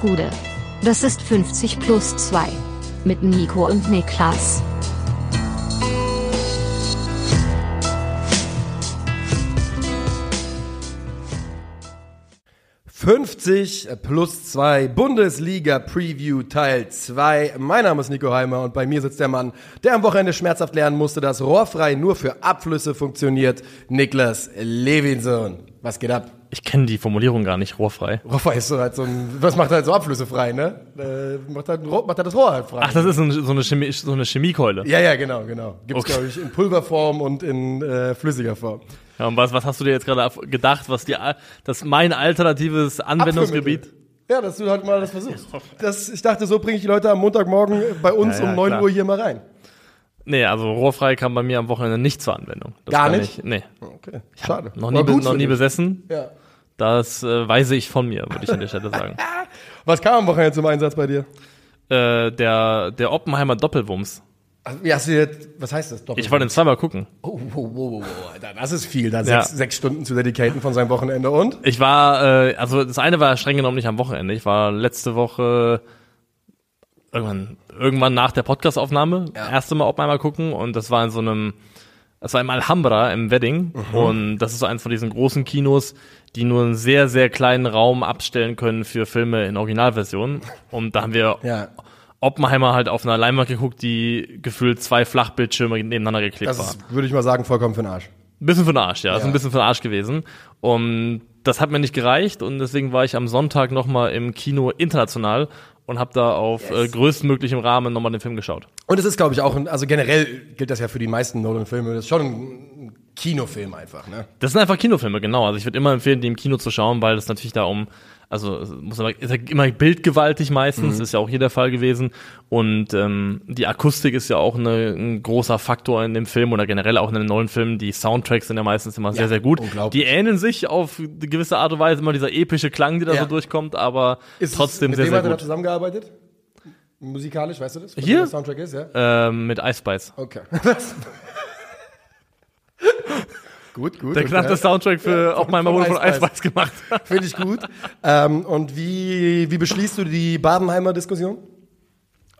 Gude. Das ist 50 plus 2. Mit Nico und Niklas. »50 plus 2 Bundesliga Preview Teil 2. Mein Name ist Nico Heimer und bei mir sitzt der Mann, der am Wochenende schmerzhaft lernen musste, dass rohrfrei nur für Abflüsse funktioniert. Niklas Levinson. Was geht ab? Ich kenne die Formulierung gar nicht, rohrfrei. Rohrfrei ist so halt so ein, was macht halt so Abflüsse frei, ne? Äh, macht, halt, macht halt das Rohr halt frei. Ach, das ist so eine, so eine, Chemie, so eine Chemiekeule. Ja, ja, genau, genau. Gibt's, Okay. glaube ich, in Pulverform und in äh, flüssiger Form. Ja, und was, was hast du dir jetzt gerade gedacht, was die, das mein alternatives Anwendungsgebiet? Ja, dass du halt mal das versuchst. Das, ich dachte, so bringe ich die Leute am Montagmorgen bei uns Ja, ja, um 9 klar. Uhr hier mal rein. Nee, also rohrfrei kam bei mir am Wochenende nicht zur Anwendung. Das Gar nicht? Ich, nee, Okay, schade. noch nie, noch nie besessen. Ja. Das äh, weise ich von mir, würde ich an der Stelle sagen. Was kam am Wochenende zum Einsatz bei dir? äh, der, der Oppenheimer Doppelwumms. Also, Wie hast du jetzt, was heißt das? Doppel Ich wollte ihn zweimal gucken. oh, wow, wow, wow, wow, Alter, das ist viel, da Ja. sechs, sechs Stunden zu dedicaten von seinem Wochenende und? Ich war, äh, also das eine war streng genommen nicht am Wochenende. Ich war letzte Woche irgendwann, irgendwann nach der Podcastaufnahme, erste Mal Oppenheimer gucken und das war in so einem, das war im Alhambra im Wedding und das ist so eins von diesen großen Kinos, die nur einen sehr, sehr kleinen Raum abstellen können für Filme in Originalversion und da haben wir Ja. Oppenheimer halt auf einer Leinwand geguckt, die gefühlt zwei Flachbildschirme nebeneinander geklebt Das war. ist, würde ich mal sagen, vollkommen für den Arsch. Ein bisschen für den Arsch, ja. Ja. Ist ein bisschen für den Arsch gewesen. Und das hat mir nicht gereicht und deswegen war ich am Sonntag nochmal im Kino international und habe da auf äh, größtmöglichem Rahmen nochmal den Film geschaut. Und es ist, glaube ich, auch, ein, also generell gilt das ja für die meisten Nolan-Filme, das ist schon ein Kinofilm einfach, ne? Das sind einfach Kinofilme, genau. Also ich würde immer empfehlen, die im Kino zu schauen, weil das natürlich da um, also es muss aber, ist ja immer bildgewaltig meistens, ist ja auch hier der Fall gewesen. Und ähm, die Akustik ist ja auch eine, ein großer Faktor in dem Film oder generell auch in den neuen Filmen. Die Soundtracks sind ja meistens immer sehr, sehr gut. Die ähneln sich auf eine gewisse Art und Weise immer dieser epische Klang, die da Ja. so durchkommt, aber Ist trotzdem mit sehr, sehr hat er da gut. zusammengearbeitet? Musikalisch, weißt du das? Was Hier? Der Soundtrack ist, ja? Ähm, mit Ice Spice. Okay. Gut, gut. Der knappe Soundtrack für auch mal von wurde von. Spice gemacht. Finde ich gut. ähm, und wie, wie beschließt du die Babenheimer Diskussion?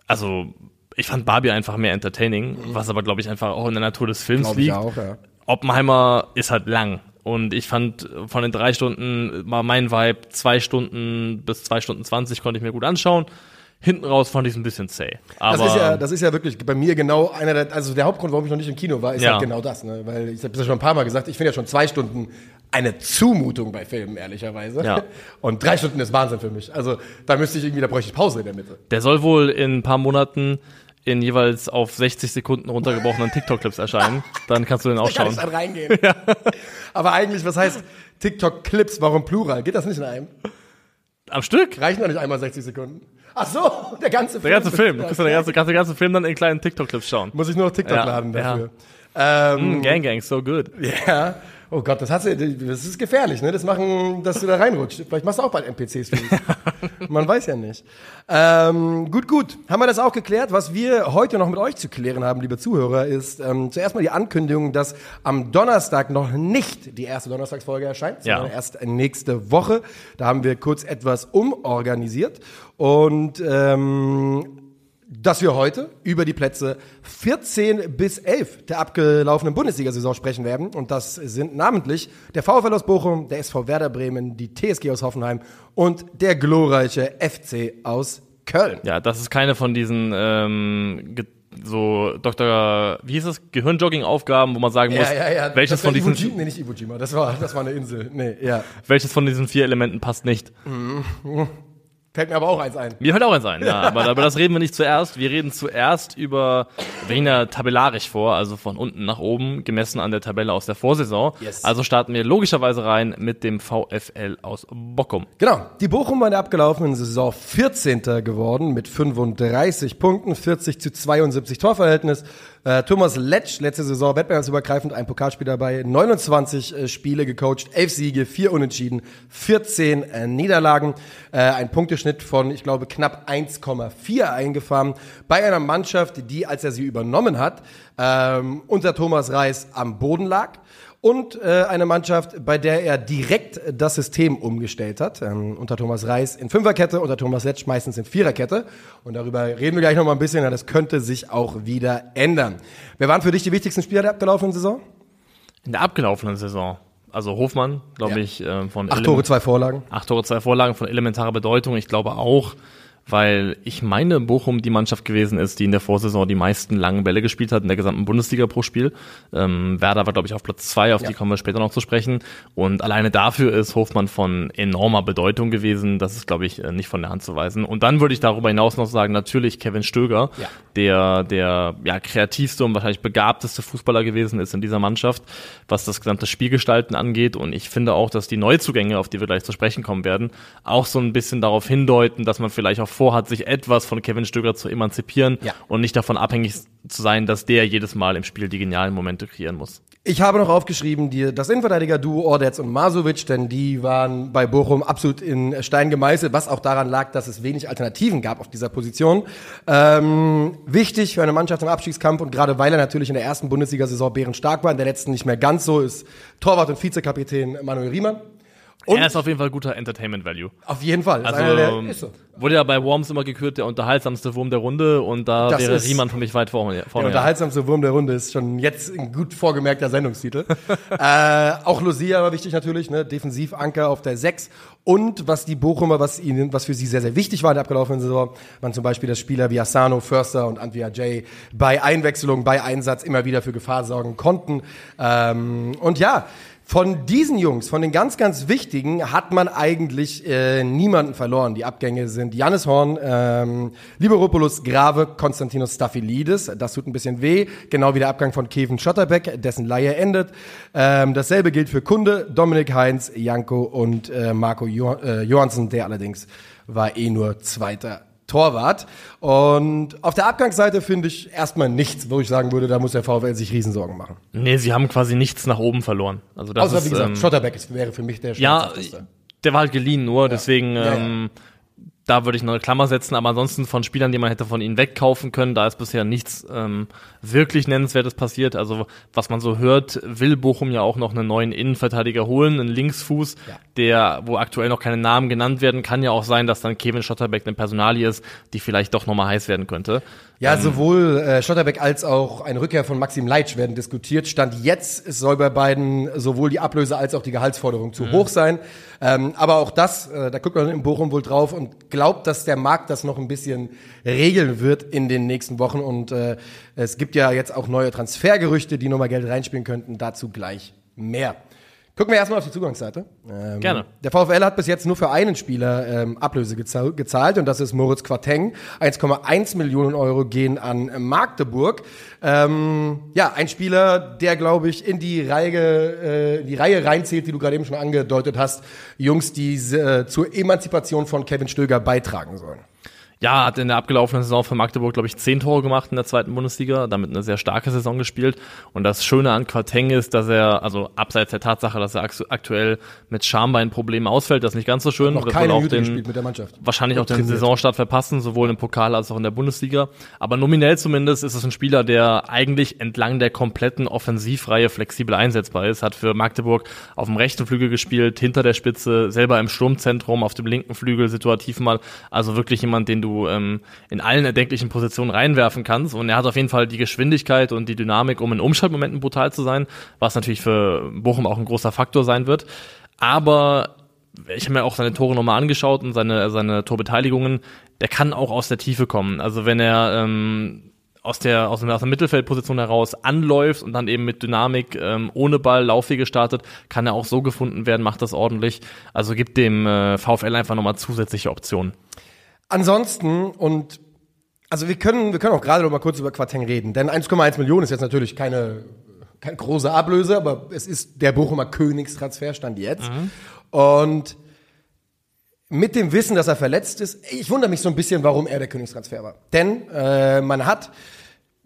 Also, ich fand Barbie einfach mehr entertaining, was aber, glaube ich, einfach auch in der Natur des Films Glaube ich liegt. auch, ja. Oppenheimer ist halt lang. Und ich fand von den drei Stunden war mein Vibe, zwei Stunden bis zwei Stunden zwanzig konnte ich mir gut anschauen. Hinten raus fand ich es ein bisschen zäh. Aber Das ist, ja, das ist ja wirklich bei mir genau einer der, also der Hauptgrund, warum ich noch nicht im Kino war, ist Ja. halt genau das, ne? Weil ich habe das ja schon ein paar Mal gesagt, ich finde ja schon zwei Stunden eine Zumutung bei Filmen, ehrlicherweise. Ja. Und drei Stunden ist Wahnsinn für mich. Also da müsste ich irgendwie, da bräuchte ich Pause in der Mitte. der soll wohl in ein paar Monaten in jeweils auf 60 Sekunden runtergebrochenen TikTok-Clips erscheinen. Dann kannst du den auch Da kann ich schauen. dann reingehen. Aber eigentlich, was heißt TikTok-Clips, warum Plural? Geht das nicht in einem? Am Stück? Reichen doch nicht einmal 60 Sekunden. Ach so, der ganze Film. Der ganze Film. Du kannst den ganzen, den ganzen Film dann in kleinen TikTok-Clips schauen. Muss ich nur noch TikTok Ja, laden ja. dafür. Ähm, Mm, Gang Gang, so good. Ja. Oh Gott, das hast du, das ist gefährlich, ne? Das machen, dass du da reinrutscht. Vielleicht machst du auch bald NPCs für dich. Man weiß ja nicht. Ähm, gut, gut. Haben wir das auch geklärt? Was wir heute noch mit euch zu klären haben, liebe Zuhörer, ist ähm, zuerst mal die Ankündigung, dass am Donnerstag noch nicht die erste Donnerstagsfolge erscheint, Ja. sondern erst nächste Woche. Da haben wir kurz etwas umorganisiert und ähm, dass wir heute über die Plätze 14 bis 11 der abgelaufenen Bundesliga-Saison sprechen werden. Und das sind namentlich der VfL aus Bochum, der SV Werder Bremen, die TSG aus Hoffenheim und der glorreiche FC aus Köln. Ja, das ist keine von diesen ähm, so Dr. Wie hieß das? Gehirnjogging-Aufgaben, wo man sagen muss, welches das war von diesen Iwo Jima, nee, nicht Iwo Jima, das war, das war eine Insel. Nee, ja. welches von diesen vier Elementen passt nicht. Fällt mir aber auch eins ein. Mir fällt auch eins ein, ja. Aber über das reden wir nicht zuerst. Wir reden zuerst über, ja tabellarisch vor, also von unten nach oben, gemessen an der Tabelle aus der Vorsaison. Yes. Also starten wir logischerweise rein mit dem VfL aus Bockum. Genau. Die Bochum war in der abgelaufenen Saison 14. geworden mit 35 Punkten, 40 zu 72 Torverhältnis. Äh, Thomas Letsch, letzte Saison wettbewerbsübergreifend, ein Pokalspiel dabei, 29 äh, Spiele gecoacht, 11 Siege, 4 Unentschieden, 14 äh, Niederlagen, äh, ein Punkteschnitt von, ich glaube, knapp 1,4 eingefahren. Bei einer Mannschaft, die, als er sie übernommen hat, ähm, unter Thomas Reis am Boden lag und äh, eine Mannschaft, bei der er direkt das System umgestellt hat. Ähm, unter Thomas Reis in Fünferkette, unter Thomas Letsch meistens in Viererkette. Und darüber reden wir gleich noch mal ein bisschen. Ja, das könnte sich auch wieder ändern. Wer waren für dich die wichtigsten Spieler der abgelaufenen Saison? In der abgelaufenen Saison. Also Hofmann, glaube ja. ich, äh, von acht Tore, zwei Vorlagen. Acht Tore, zwei Vorlagen von elementarer Bedeutung. Ich glaube auch, weil ich meine, Bochum die Mannschaft gewesen ist, die in der Vorsaison die meisten langen Bälle gespielt hat in der gesamten Bundesliga pro Spiel. Ähm, Werder war, glaube ich, auf Platz zwei, auf ja. die kommen wir später noch zu sprechen. Und alleine dafür ist Hofmann von enormer Bedeutung gewesen. Das ist, glaube ich, äh, nicht von der Hand zu weisen. Und dann würde ich darüber hinaus noch sagen, natürlich Kevin Stöger, ja. der der ja, kreativste und wahrscheinlich begabteste Fußballer gewesen ist in dieser Mannschaft, was das gesamte Spielgestalten angeht. Und ich finde auch, dass die Neuzugänge, auf die wir gleich zu sprechen kommen werden, auch so ein bisschen darauf hindeuten, dass man vielleicht auch vorhat, sich etwas von Kevin Stöger zu emanzipieren ja. und nicht davon abhängig zu sein, dass der jedes Mal im Spiel die genialen Momente kreieren muss. Ich habe noch aufgeschrieben, die, das Innenverteidiger-Duo Ordetz und Masovic, denn die waren bei Bochum absolut in Stein gemeißelt, was auch daran lag, dass es wenig Alternativen gab auf dieser Position. Ähm, wichtig für eine Mannschaft im Abstiegskampf und gerade weil er natürlich in der ersten Bundesliga-Saison bärenstark war, in der letzten nicht mehr ganz so, ist Torwart und Vizekapitän Manuel Riemann. Und er ist auf jeden Fall guter Entertainment Value. Auf jeden Fall. Also, der, ist so. Wurde ja bei Worms immer gekürt, der unterhaltsamste Wurm der Runde und da das wäre Riemann für mich weit vorne. vorne der unterhaltsamste Wurm der Runde ist schon jetzt ein gut vorgemerkter Sendungstitel. äh, auch Lucia war wichtig natürlich, ne? Defensivanker auf der 6. Und was die Bochumer, was ihnen, was für sie sehr, sehr wichtig war in der abgelaufenen Saison, waren zum Beispiel, dass Spieler wie Asano, Förster und Antwia Jay bei Einwechslung, bei Einsatz immer wieder für Gefahr sorgen konnten. Ähm, und ja, von diesen Jungs, von den ganz, ganz wichtigen, hat man eigentlich äh, niemanden verloren. Die Abgänge sind Janis Horn, ähm, Liberopoulos, Grave, Konstantinos Staphylidis. Das tut ein bisschen weh. Genau wie der Abgang von Kevin Schotterbeck, dessen Leihe endet. Ähm, dasselbe gilt für Kunde, Dominik Heinz, Janko und äh, Marco jo äh, Johansen, der allerdings war eh nur Zweiter Torwart. Und auf der Abgangsseite finde ich erstmal nichts, wo ich sagen würde, da muss der VfL sich Riesensorgen machen. Nee, sie haben quasi nichts nach oben verloren. Also das Außer, ist, wie gesagt, ähm, Schotterbeck wäre für mich der Ja, der war halt geliehen nur, ja. deswegen ja, ja. Ähm, da würde ich noch eine Klammer setzen, aber ansonsten von Spielern, die man hätte von ihnen wegkaufen können, da ist bisher nichts ähm, wirklich Nennenswertes passiert. Also was man so hört, will Bochum ja auch noch einen neuen Innenverteidiger holen, einen Linksfuß, ja. der, wo aktuell noch keine Namen genannt werden, kann ja auch sein, dass dann Kevin Schotterbeck eine Personalie ist, die vielleicht doch nochmal heiß werden könnte. Ja, ähm, sowohl äh, Schotterbeck als auch eine Rückkehr von Maxim Leitsch werden diskutiert. Stand jetzt, es soll bei beiden sowohl die Ablöse als auch die Gehaltsforderung zu mhm. hoch sein. Ähm, aber auch das, äh, da guckt man in Bochum wohl drauf und glaubt, dass der Markt das noch ein bisschen regeln wird in den nächsten Wochen. Und äh, es gibt ja jetzt auch neue Transfergerüchte, die nochmal Geld reinspielen könnten. Dazu gleich mehr. Gucken wir erstmal auf die Zugangsseite. Ähm, Gerne. Der VfL hat bis jetzt nur für einen Spieler ähm, Ablöse gezahlt und das ist Moritz Quateng. 1,1 Millionen Euro gehen an Magdeburg. Ähm, ja, ein Spieler, der glaube ich in die Reihe, äh, die Reihe reinzählt, die du gerade eben schon angedeutet hast. Jungs, die äh, zur Emanzipation von Kevin Stöger beitragen sollen. Ja, hat in der abgelaufenen Saison für Magdeburg, glaube ich, zehn Tore gemacht in der zweiten Bundesliga, damit eine sehr starke Saison gespielt. Und das Schöne an Quateng ist, dass er, also abseits der Tatsache, dass er aktuell mit Schambeinproblemen ausfällt, das ist nicht ganz so schön. Noch keine auch den, mit der Mannschaft. Wahrscheinlich auch den Saisonstart verpassen, sowohl im Pokal als auch in der Bundesliga. Aber nominell zumindest ist es ein Spieler, der eigentlich entlang der kompletten Offensivreihe flexibel einsetzbar ist. Hat für Magdeburg auf dem rechten Flügel gespielt, hinter der Spitze, selber im Sturmzentrum, auf dem linken Flügel situativ mal. Also wirklich jemand, den du ähm, in allen erdenklichen Positionen reinwerfen kannst. Und er hat auf jeden Fall die Geschwindigkeit und die Dynamik, um in Umschaltmomenten brutal zu sein, was natürlich für Bochum auch ein großer Faktor sein wird. Aber ich habe mir auch seine Tore nochmal angeschaut und seine, seine Torbeteiligungen. Der kann auch aus der Tiefe kommen. Also wenn er ähm, aus der, aus der, aus der Mittelfeldposition heraus anläuft und dann eben mit Dynamik ähm, ohne Ball Laufwege startet, kann er auch so gefunden werden, macht das ordentlich. Also gibt dem äh, VfL einfach nochmal zusätzliche Optionen. Ansonsten und also wir können wir können auch gerade noch mal kurz über Quateng reden, denn 1,1 Millionen ist jetzt natürlich keine keine große Ablöse, aber es ist der Bochumer Königstransfer stand jetzt mhm. und mit dem Wissen, dass er verletzt ist, ich wundere mich so ein bisschen, warum er der Königstransfer war. Denn äh, man hat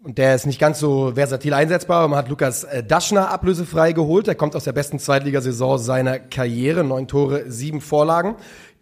und der ist nicht ganz so versatil einsetzbar. aber Man hat Lukas äh, Daschner ablösefrei geholt. Er kommt aus der besten Zweitligasaison seiner Karriere. Neun Tore, sieben Vorlagen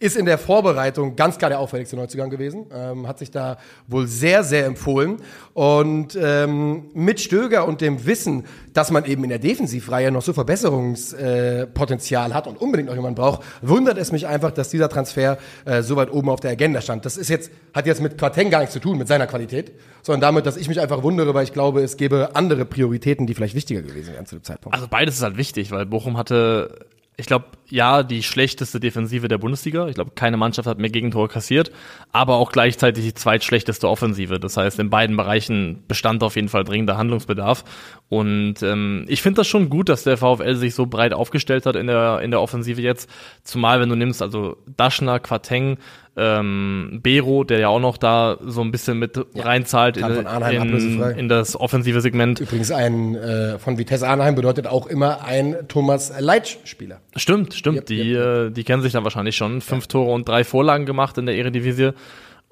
ist in der Vorbereitung ganz klar der auffälligste Neuzugang gewesen, ähm, hat sich da wohl sehr, sehr empfohlen. Und ähm, mit Stöger und dem Wissen, dass man eben in der Defensivreihe noch so Verbesserungspotenzial äh, hat und unbedingt noch jemanden braucht, wundert es mich einfach, dass dieser Transfer äh, so weit oben auf der Agenda stand. Das ist jetzt, hat jetzt mit Quarteng gar nichts zu tun, mit seiner Qualität, sondern damit, dass ich mich einfach wundere, weil ich glaube, es gäbe andere Prioritäten, die vielleicht wichtiger gewesen wären zu dem Zeitpunkt. Also beides ist halt wichtig, weil Bochum hatte ich glaube, ja, die schlechteste Defensive der Bundesliga. Ich glaube, keine Mannschaft hat mehr Gegentore kassiert, aber auch gleichzeitig die zweitschlechteste Offensive. Das heißt, in beiden Bereichen bestand auf jeden Fall dringender Handlungsbedarf. Und ähm, ich finde das schon gut, dass der VfL sich so breit aufgestellt hat in der, in der Offensive jetzt. Zumal, wenn du nimmst, also Daschner, Quateng, ähm, Bero, der ja auch noch da so ein bisschen mit ja, reinzahlt in, in, in, das offensive Segment. Übrigens ein äh, von Vitesse Arnheim bedeutet auch immer ein Thomas Leitsch-Spieler. Stimmt, stimmt. Yep, die, yep. Äh, die kennen sich dann wahrscheinlich schon. Fünf ja. Tore und drei Vorlagen gemacht in der Eredivisie.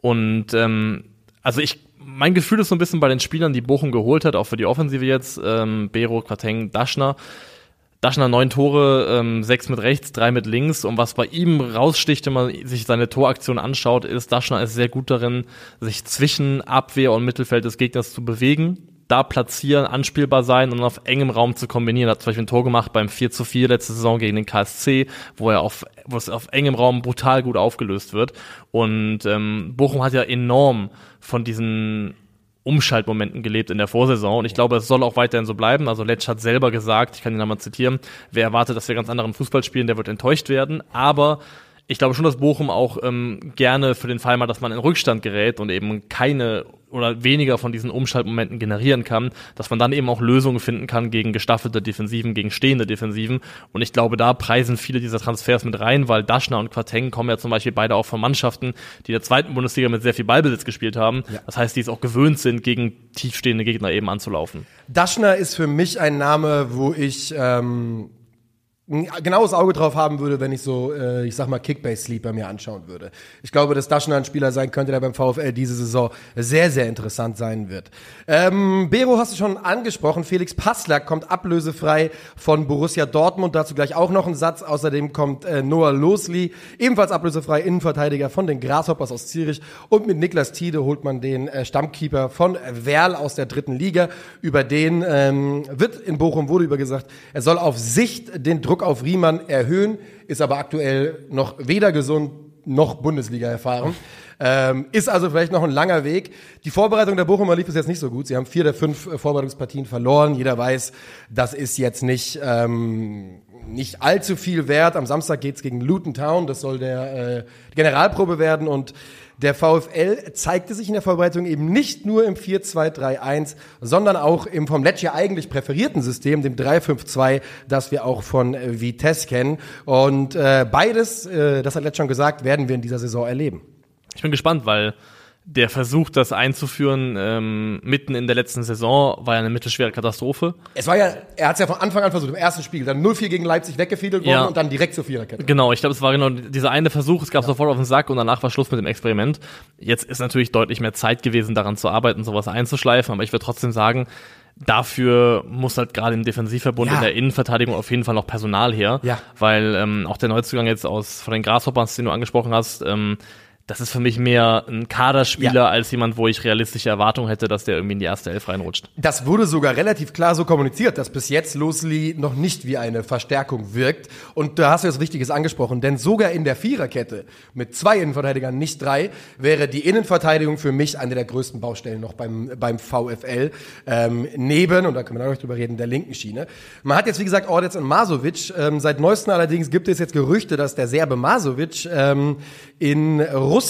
Und ähm, also ich mein Gefühl ist so ein bisschen bei den Spielern, die Bochum geholt hat, auch für die Offensive jetzt, ähm, Bero, Quateng, Daschner, Daschner neun Tore, ähm, sechs mit rechts, drei mit links. Und was bei ihm raussticht, wenn man sich seine Toraktion anschaut, ist, Daschner ist sehr gut darin, sich zwischen Abwehr und Mittelfeld des Gegners zu bewegen, da platzieren, anspielbar sein und auf engem Raum zu kombinieren. Er hat zum Beispiel ein Tor gemacht beim 4 zu 4 letzte Saison gegen den KSC, wo er auf, wo es auf engem Raum brutal gut aufgelöst wird. Und ähm, Bochum hat ja enorm von diesen Umschaltmomenten gelebt in der Vorsaison und ich glaube, es soll auch weiterhin so bleiben. Also Letsch hat selber gesagt, ich kann ihn nochmal zitieren, wer erwartet, dass wir ganz anderen Fußball spielen, der wird enttäuscht werden, aber ich glaube schon, dass Bochum auch ähm, gerne für den Fall mal, dass man in Rückstand gerät und eben keine oder weniger von diesen Umschaltmomenten generieren kann, dass man dann eben auch Lösungen finden kann gegen gestaffelte Defensiven, gegen stehende Defensiven. Und ich glaube, da preisen viele dieser Transfers mit rein, weil Daschner und Quateng kommen ja zum Beispiel beide auch von Mannschaften, die in der zweiten Bundesliga mit sehr viel Ballbesitz gespielt haben. Ja. Das heißt, die es auch gewöhnt sind, gegen tiefstehende Gegner eben anzulaufen. Daschner ist für mich ein Name, wo ich ähm ein genaues Auge drauf haben würde, wenn ich so, äh, ich sag mal, Kickbase-Sleeper mir anschauen würde. Ich glaube, dass Daschner ein Spieler sein könnte, der beim VfL diese Saison sehr, sehr interessant sein wird. Ähm, Bero hast du schon angesprochen. Felix Passlack kommt ablösefrei von Borussia Dortmund. Dazu gleich auch noch ein Satz. Außerdem kommt äh, Noah Losli, ebenfalls ablösefrei Innenverteidiger von den Grasshoppers aus Zürich. Und mit Niklas Tiede holt man den äh, Stammkeeper von Werl aus der dritten Liga. Über den ähm, wird in Bochum wurde über gesagt, er soll auf Sicht den Druck auf Riemann erhöhen, ist aber aktuell noch weder gesund noch Bundesliga erfahren. Ähm, ist also vielleicht noch ein langer Weg. Die Vorbereitung der Bochumer lief bis jetzt nicht so gut. Sie haben vier der fünf äh, Vorbereitungspartien verloren. Jeder weiß, das ist jetzt nicht, ähm, nicht allzu viel wert. Am Samstag geht's gegen Luton Town. Das soll der äh, Generalprobe werden. Und der VfL zeigte sich in der Vorbereitung eben nicht nur im 4-2-3-1, sondern auch im vom Lecce eigentlich präferierten System, dem 3-5-2, das wir auch von äh, Vitesse kennen. Und äh, beides, äh, das hat Lecce schon gesagt, werden wir in dieser Saison erleben. Ich bin gespannt, weil der Versuch, das einzuführen, ähm, mitten in der letzten Saison, war ja eine mittelschwere Katastrophe. Es war ja, er hat es ja von Anfang an versucht, im ersten Spiel, dann 0-4 gegen Leipzig weggefiedelt worden ja. und dann direkt zur Viererkette. Genau, ich glaube, es war genau dieser eine Versuch, es gab ja. sofort auf den Sack und danach war Schluss mit dem Experiment. Jetzt ist natürlich deutlich mehr Zeit gewesen, daran zu arbeiten, sowas einzuschleifen, aber ich würde trotzdem sagen, Dafür muss halt gerade im Defensivverbund ja. in der Innenverteidigung auf jeden Fall noch Personal her, ja. weil ähm, auch der Neuzugang jetzt aus von den Grasshoppers, den du angesprochen hast, ähm, das ist für mich mehr ein Kaderspieler ja. als jemand, wo ich realistische Erwartungen hätte, dass der irgendwie in die erste Elf reinrutscht. Das wurde sogar relativ klar so kommuniziert, dass bis jetzt Losli noch nicht wie eine Verstärkung wirkt. Und da hast du das Wichtiges angesprochen, denn sogar in der Viererkette mit zwei Innenverteidigern, nicht drei, wäre die Innenverteidigung für mich eine der größten Baustellen noch beim, beim VfL. Ähm, neben, und da können wir noch drüber reden, der linken Schiene. Man hat jetzt, wie gesagt, Ordetz und Masovic. Ähm, seit neuestem allerdings gibt es jetzt Gerüchte, dass der Serbe Masovic ähm, in Russland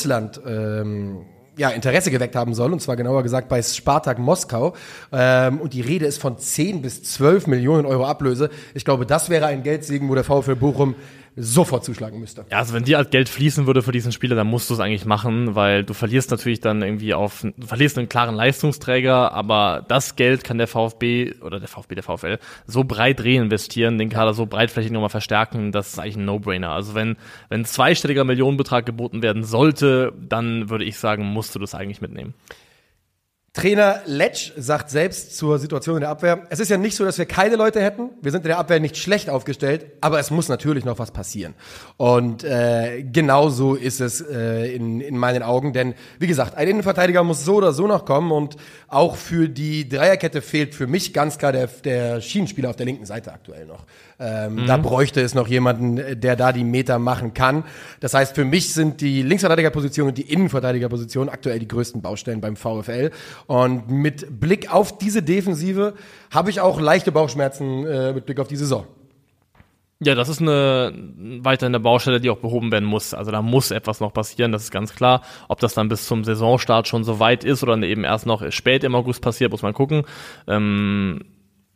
ähm, ja, Interesse geweckt haben soll, und zwar genauer gesagt bei Spartak Moskau. Ähm, und die Rede ist von 10 bis 12 Millionen Euro Ablöse. Ich glaube, das wäre ein Geldsegen, wo der VfL Bochum sofort zuschlagen müsste. Ja, also wenn dir als Geld fließen würde für diesen Spieler, dann musst du es eigentlich machen, weil du verlierst natürlich dann irgendwie auf, du verlierst einen klaren Leistungsträger, aber das Geld kann der VfB oder der VfB, der VfL so breit reinvestieren, den Kader so breitflächig nochmal verstärken, das ist eigentlich ein No-Brainer. Also wenn, wenn zweistelliger Millionenbetrag geboten werden sollte, dann würde ich sagen, musst du das eigentlich mitnehmen. Trainer Letsch sagt selbst zur Situation in der Abwehr, es ist ja nicht so, dass wir keine Leute hätten. Wir sind in der Abwehr nicht schlecht aufgestellt, aber es muss natürlich noch was passieren. Und äh, genau so ist es äh, in, in meinen Augen. Denn, wie gesagt, ein Innenverteidiger muss so oder so noch kommen. Und auch für die Dreierkette fehlt für mich ganz klar der, der Schienenspieler auf der linken Seite aktuell noch. Ähm, mhm. Da bräuchte es noch jemanden, der da die Meter machen kann. Das heißt, für mich sind die Linksverteidigerposition und die Innenverteidigerposition aktuell die größten Baustellen beim VfL. Und mit Blick auf diese Defensive habe ich auch leichte Bauchschmerzen äh, mit Blick auf die Saison. Ja, das ist eine weiter eine Baustelle, die auch behoben werden muss. Also da muss etwas noch passieren, das ist ganz klar. Ob das dann bis zum Saisonstart schon so weit ist oder eben erst noch spät im August passiert, muss man gucken. Ähm,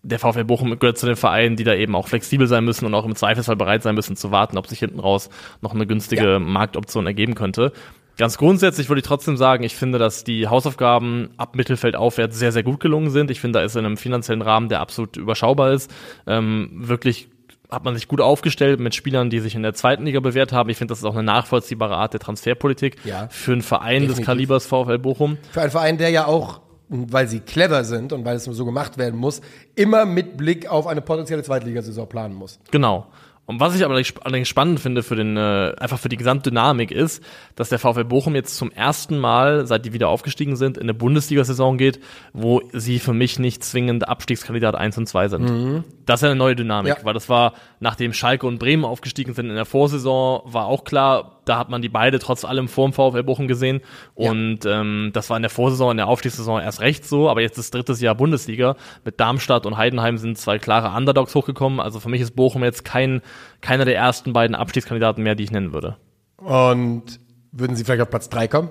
der VfL Bochum gehört zu den Vereinen, die da eben auch flexibel sein müssen und auch im Zweifelsfall bereit sein müssen zu warten, ob sich hinten raus noch eine günstige ja. Marktoption ergeben könnte. Ganz grundsätzlich würde ich trotzdem sagen, ich finde, dass die Hausaufgaben ab Mittelfeld aufwärts sehr, sehr gut gelungen sind. Ich finde, da ist in einem finanziellen Rahmen, der absolut überschaubar ist, ähm, wirklich hat man sich gut aufgestellt mit Spielern, die sich in der zweiten Liga bewährt haben. Ich finde, das ist auch eine nachvollziehbare Art der Transferpolitik ja, für einen Verein definitiv. des Kalibers VfL Bochum. Für einen Verein, der ja auch weil sie clever sind und weil es so gemacht werden muss, immer mit Blick auf eine potenzielle Zweitligasaison planen muss. Genau. Und was ich aber allerdings spannend finde für den, äh, einfach für die Gesamtdynamik ist, dass der VfL Bochum jetzt zum ersten Mal, seit die wieder aufgestiegen sind, in eine Bundesliga-Saison geht, wo sie für mich nicht zwingend Abstiegskandidat 1 und 2 sind. Mhm. Das ist eine neue Dynamik, ja. weil das war, nachdem Schalke und Bremen aufgestiegen sind in der Vorsaison, war auch klar, da hat man die beide trotz allem vor dem VfL Bochum gesehen. Und ja. ähm, das war in der Vorsaison, in der Aufstiegssaison erst recht so, aber jetzt ist drittes Jahr Bundesliga. Mit Darmstadt und Heidenheim sind zwei klare Underdogs hochgekommen. Also für mich ist Bochum jetzt kein, keiner der ersten beiden Abstiegskandidaten mehr, die ich nennen würde. Und würden sie vielleicht auf Platz drei kommen?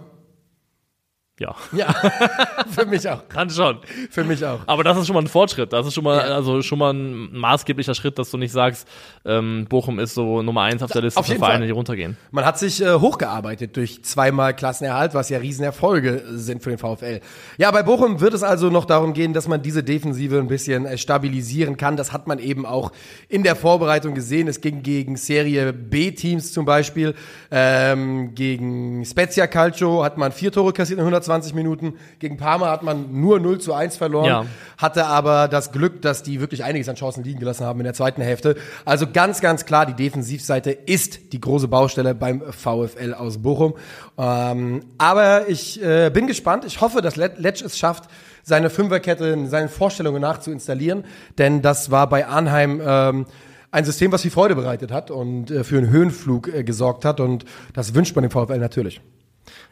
Ja. Ja, für mich auch. Kann schon. Für mich auch. Aber das ist schon mal ein Fortschritt. Das ist schon mal, ja. also schon mal ein maßgeblicher Schritt, dass du nicht sagst, ähm, Bochum ist so Nummer eins auf der Liste auf für Vereine, Fall. die runtergehen. Man hat sich äh, hochgearbeitet durch zweimal Klassenerhalt, was ja Riesenerfolge sind für den VfL. Ja, bei Bochum wird es also noch darum gehen, dass man diese Defensive ein bisschen äh, stabilisieren kann. Das hat man eben auch in der Vorbereitung gesehen. Es ging gegen Serie B-Teams zum Beispiel. Ähm, gegen Spezia Calcio hat man vier Tore kassiert in 100 120 Minuten. Gegen Parma hat man nur 0 zu 1 verloren, ja. hatte aber das Glück, dass die wirklich einiges an Chancen liegen gelassen haben in der zweiten Hälfte. Also ganz, ganz klar, die Defensivseite ist die große Baustelle beim VfL aus Bochum. Ähm, aber ich äh, bin gespannt. Ich hoffe, dass Letsch es schafft, seine Fünferkette in seinen Vorstellungen nach zu installieren, denn das war bei Arnheim ähm, ein System, was viel Freude bereitet hat und äh, für einen Höhenflug äh, gesorgt hat und das wünscht man dem VfL natürlich.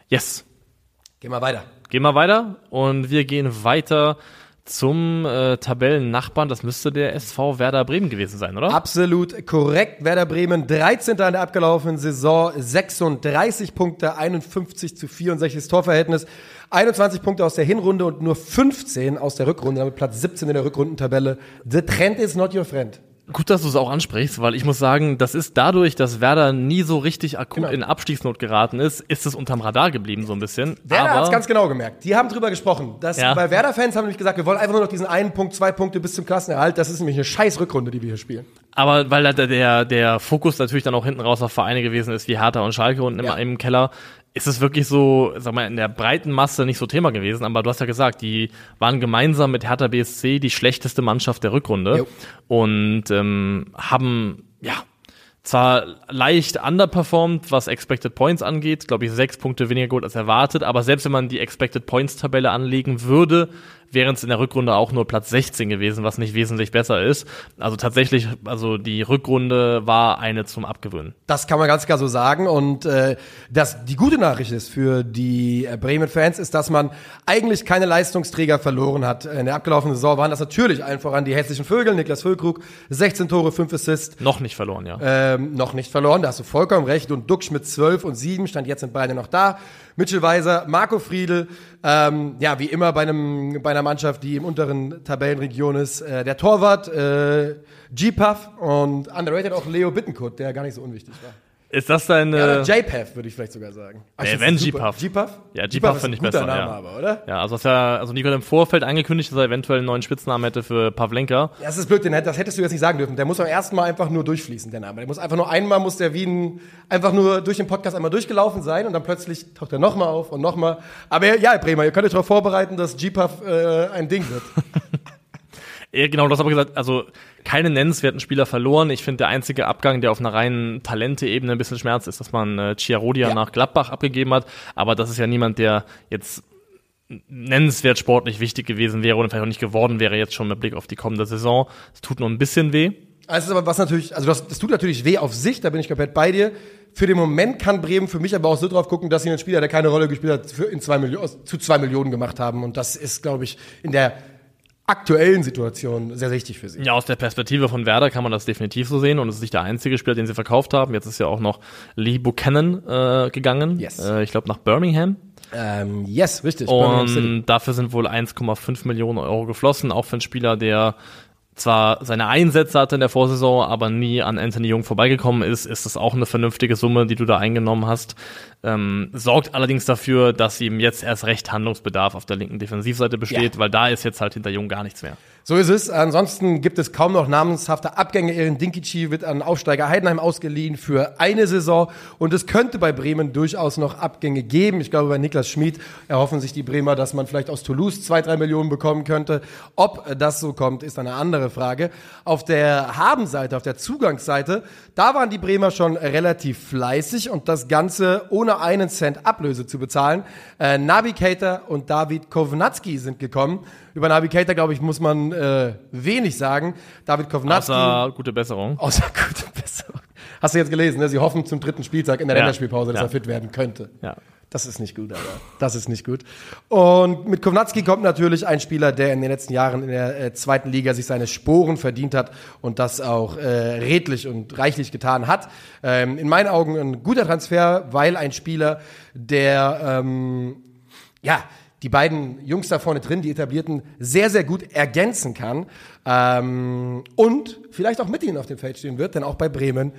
Yes, Gehen wir weiter. Gehen wir weiter und wir gehen weiter zum äh, Tabellennachbarn. Das müsste der SV Werder Bremen gewesen sein, oder? Absolut korrekt. Werder Bremen 13. in der abgelaufenen Saison, 36 Punkte, 51 zu 64 Torverhältnis. 21 Punkte aus der Hinrunde und nur 15 aus der Rückrunde, damit Platz 17 in der Rückrundentabelle. The trend is not your friend. Gut, dass du es auch ansprichst, weil ich muss sagen, das ist dadurch, dass Werder nie so richtig akut genau. in Abstiegsnot geraten ist, ist es unterm Radar geblieben so ein bisschen. Werder hat es ganz genau gemerkt. Die haben drüber gesprochen. Dass ja. Bei Werder-Fans haben nämlich gesagt, wir wollen einfach nur noch diesen einen Punkt, zwei Punkte bis zum Klassenerhalt. Das ist nämlich eine scheiß Rückrunde, die wir hier spielen. Aber weil der, der, der Fokus natürlich dann auch hinten raus auf Vereine gewesen ist, wie Hertha und Schalke unten ja. im, im Keller, ist es wirklich so, sag mal, in der breiten Masse nicht so Thema gewesen, aber du hast ja gesagt, die waren gemeinsam mit Hertha BSC die schlechteste Mannschaft der Rückrunde jo. und ähm, haben, ja, zwar leicht underperformed, was Expected Points angeht, glaube ich, sechs Punkte weniger gut als erwartet, aber selbst wenn man die Expected Points Tabelle anlegen würde, wären es in der Rückrunde auch nur Platz 16 gewesen, was nicht wesentlich besser ist. Also tatsächlich, also die Rückrunde war eine zum Abgewöhnen. Das kann man ganz klar so sagen. Und äh, das, die gute Nachricht ist für die äh, Bremen-Fans, ist, dass man eigentlich keine Leistungsträger verloren hat. In der abgelaufenen Saison waren das natürlich einfach an die hässlichen Vögel. Niklas Füllkrug, 16 Tore, 5 Assists. Noch nicht verloren, ja. Ähm, noch nicht verloren, da hast du vollkommen recht. Und Duxch mit 12 und 7, stand jetzt sind beide noch da. Mitchell Weiser, Marco Friedl, ähm, ja, wie immer bei, einem, bei einer Mannschaft, die im unteren Tabellenregion ist, äh, der Torwart, äh, G-Puff und underrated auch Leo Bittenkurt, der gar nicht so unwichtig war. Ist das deine. Ja, JPath, würde ich vielleicht sogar sagen. Ach, Nee, wenn ist super. JPath. JPath? Ja, JPath ist finde ich guter besser, Name ja. aber, oder? Ja, also, ja, also Nico hat im Vorfeld angekündigt, dass er eventuell einen neuen Spitznamen hätte für Pavlenka. Ja, das ist blöd, den das hättest du jetzt nicht sagen dürfen. Der muss am ersten Mal einfach nur durchfließen, der Name. Der muss einfach nur einmal, muss der wie ein, einfach nur durch den Podcast einmal durchgelaufen sein und dann plötzlich taucht er nochmal auf und nochmal. Aber ja, Bremer, ihr könnt euch darauf vorbereiten, dass GPuff äh, ein Ding wird. Ja, genau, du hast aber gesagt, also keine nennenswerten Spieler verloren. Ich finde, der einzige Abgang, der auf einer reinen Talente-Ebene ein bisschen schmerzt, ist, dass man äh, Chiarodia Ja. nach Gladbach abgegeben hat. Aber das ist ja niemand, der jetzt nennenswert sportlich wichtig gewesen wäre oder vielleicht auch nicht geworden wäre, jetzt schon mit Blick auf die kommende Saison. Es tut nur ein bisschen weh. Also, aber was natürlich, also das, das tut natürlich weh auf sich, da bin ich komplett bei dir. Für den Moment kann Bremen für mich aber auch so drauf gucken, dass sie einen Spieler, der keine Rolle gespielt hat, für in zwei Millionen, zu zwei Millionen gemacht haben. Und das ist, glaube ich, in der aktuellen Situation sehr wichtig für sie. Ja, aus der Perspektive von Werder kann man das definitiv so sehen und es ist nicht der einzige Spieler, den sie verkauft haben. Jetzt ist ja auch noch Lee Buchanan äh, gegangen. Yes. Äh, ich glaube nach Birmingham. Ähm, yes, richtig. Und dafür sind wohl 1,5 Millionen Euro geflossen, auch für einen Spieler, der zwar seine Einsätze hatte in der Vorsaison, aber nie an Anthony Jung vorbeigekommen ist, ist das auch eine vernünftige Summe, die du da eingenommen hast. Ähm, sorgt allerdings dafür, dass ihm jetzt erst recht Handlungsbedarf auf der linken Defensivseite besteht, Ja. weil da ist jetzt halt hinter Jung gar nichts mehr. So ist es. Ansonsten gibt es kaum noch namenshafte Abgänge. Erin Dinkici wird an Aufsteiger Heidenheim ausgeliehen für eine Saison. Und es könnte bei Bremen durchaus noch Abgänge geben. Ich glaube, bei Niklas Schmid erhoffen sich die Bremer, dass man vielleicht aus Toulouse zwei, drei Millionen bekommen könnte. Ob das so kommt, ist eine andere Frage. Auf der Habenseite, auf der Zugangsseite, da waren die Bremer schon relativ fleißig und das Ganze ohne einen Cent Ablöse zu bezahlen. Äh, Keita und David Kovnatski sind gekommen. Über Keita, glaube ich, muss man äh, wenig sagen. David Kovnatski. Außer gute Besserung. Außer gute Besserung. Hast du jetzt gelesen, ne? Sie hoffen zum dritten Spieltag in der Ja. Länderspielpause, dass Ja. er fit werden könnte. Ja. Das ist nicht gut, aber das ist nicht gut. Und mit Kovnatski kommt natürlich ein Spieler, der in den letzten Jahren in der äh, zweiten Liga sich seine Sporen verdient hat und das auch äh, redlich und reichlich getan hat. Ähm, in meinen Augen ein guter Transfer, weil ein Spieler, der ähm, ja, die beiden Jungs da vorne drin, die etablierten, sehr, sehr gut ergänzen kann. Ähm, und vielleicht auch mit ihnen auf dem Feld stehen wird, denn auch bei Bremen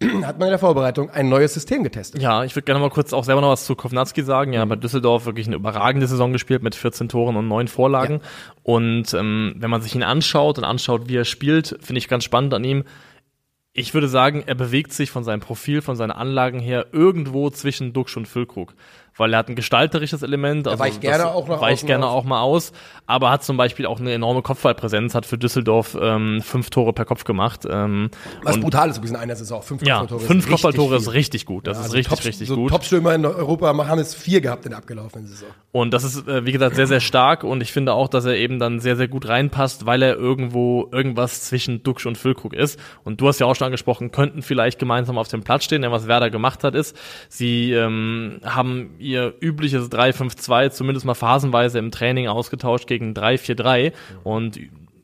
hat man in der Vorbereitung ein neues System getestet. Ja, ich würde gerne mal kurz auch selber noch was zu Kovnatski sagen. Ja, bei Düsseldorf wirklich eine überragende Saison gespielt mit 14 Toren und 9 Vorlagen. Und ähm, wenn man sich ihn anschaut und anschaut, wie er spielt, finde ich ganz spannend an ihm. Ich würde sagen, er bewegt sich von seinem Profil, von seinen Anlagen her irgendwo zwischen Duxch und Füllkrug. Weil er hat ein gestalterisches Element. Also weicht gerne auch nach weicht gerne auch mal aus, aber hat zum Beispiel auch eine enorme Kopfballpräsenz, hat für Düsseldorf ähm, fünf Tore per Kopf gemacht. Ähm, Was brutal ist übrigens in einer Saison. Fünf ja, Kopfballtore fünf ist richtig Kopfballtore ist viel. richtig gut. Das Ja, ist also richtig, Top- richtig so gut. Topstürmer in Europa haben es vier gehabt in der abgelaufenen Saison. Und das ist, äh, wie gesagt, sehr, sehr stark. Und ich finde auch, dass er eben dann sehr, sehr gut reinpasst, weil er irgendwo irgendwas zwischen Duxch und Füllkrug ist. Und du hast ja auch schon angesprochen, könnten vielleicht gemeinsam auf dem Platz stehen. Denn was Werder gemacht hat, ist, sie ähm, haben ihr übliches 3-5-2 zumindest mal phasenweise im Training ausgetauscht gegen 3-4-3 und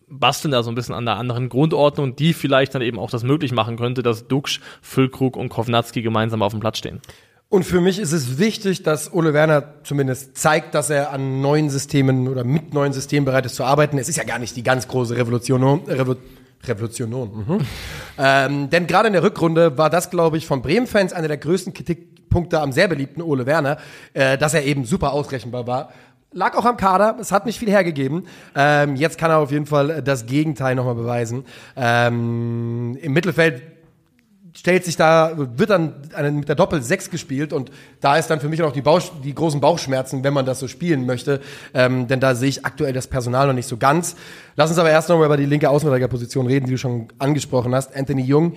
basteln da so ein bisschen an der anderen Grundordnung, die vielleicht dann eben auch das möglich machen könnte, dass Duxch, Füllkrug und Kovnatski gemeinsam auf dem Platz stehen. Und für mich ist es wichtig, dass Ole Werner zumindest zeigt, dass er an neuen Systemen oder mit neuen Systemen bereit ist zu arbeiten. Es ist ja gar nicht die ganz große Revolution. Revo Revolution. Mhm. ähm, denn gerade in der Rückrunde war das, glaube ich, von Bremen-Fans einer der größten Kritikpunkte am sehr beliebten Ole Werner, äh, dass er eben super ausrechenbar war. Lag auch am Kader, es hat nicht viel hergegeben. Ähm, jetzt kann er auf jeden Fall das Gegenteil nochmal beweisen. Ähm, Im Mittelfeld stellt sich da, wird dann eine, mit der Doppel 6 gespielt und da ist dann für mich noch die, Bauch, die großen Bauchschmerzen, wenn man das so spielen möchte, ähm, denn da sehe ich aktuell das Personal noch nicht so ganz. Lass uns aber erst noch mal über die linke Außenverteidigerposition reden, die du schon angesprochen hast. Anthony Jung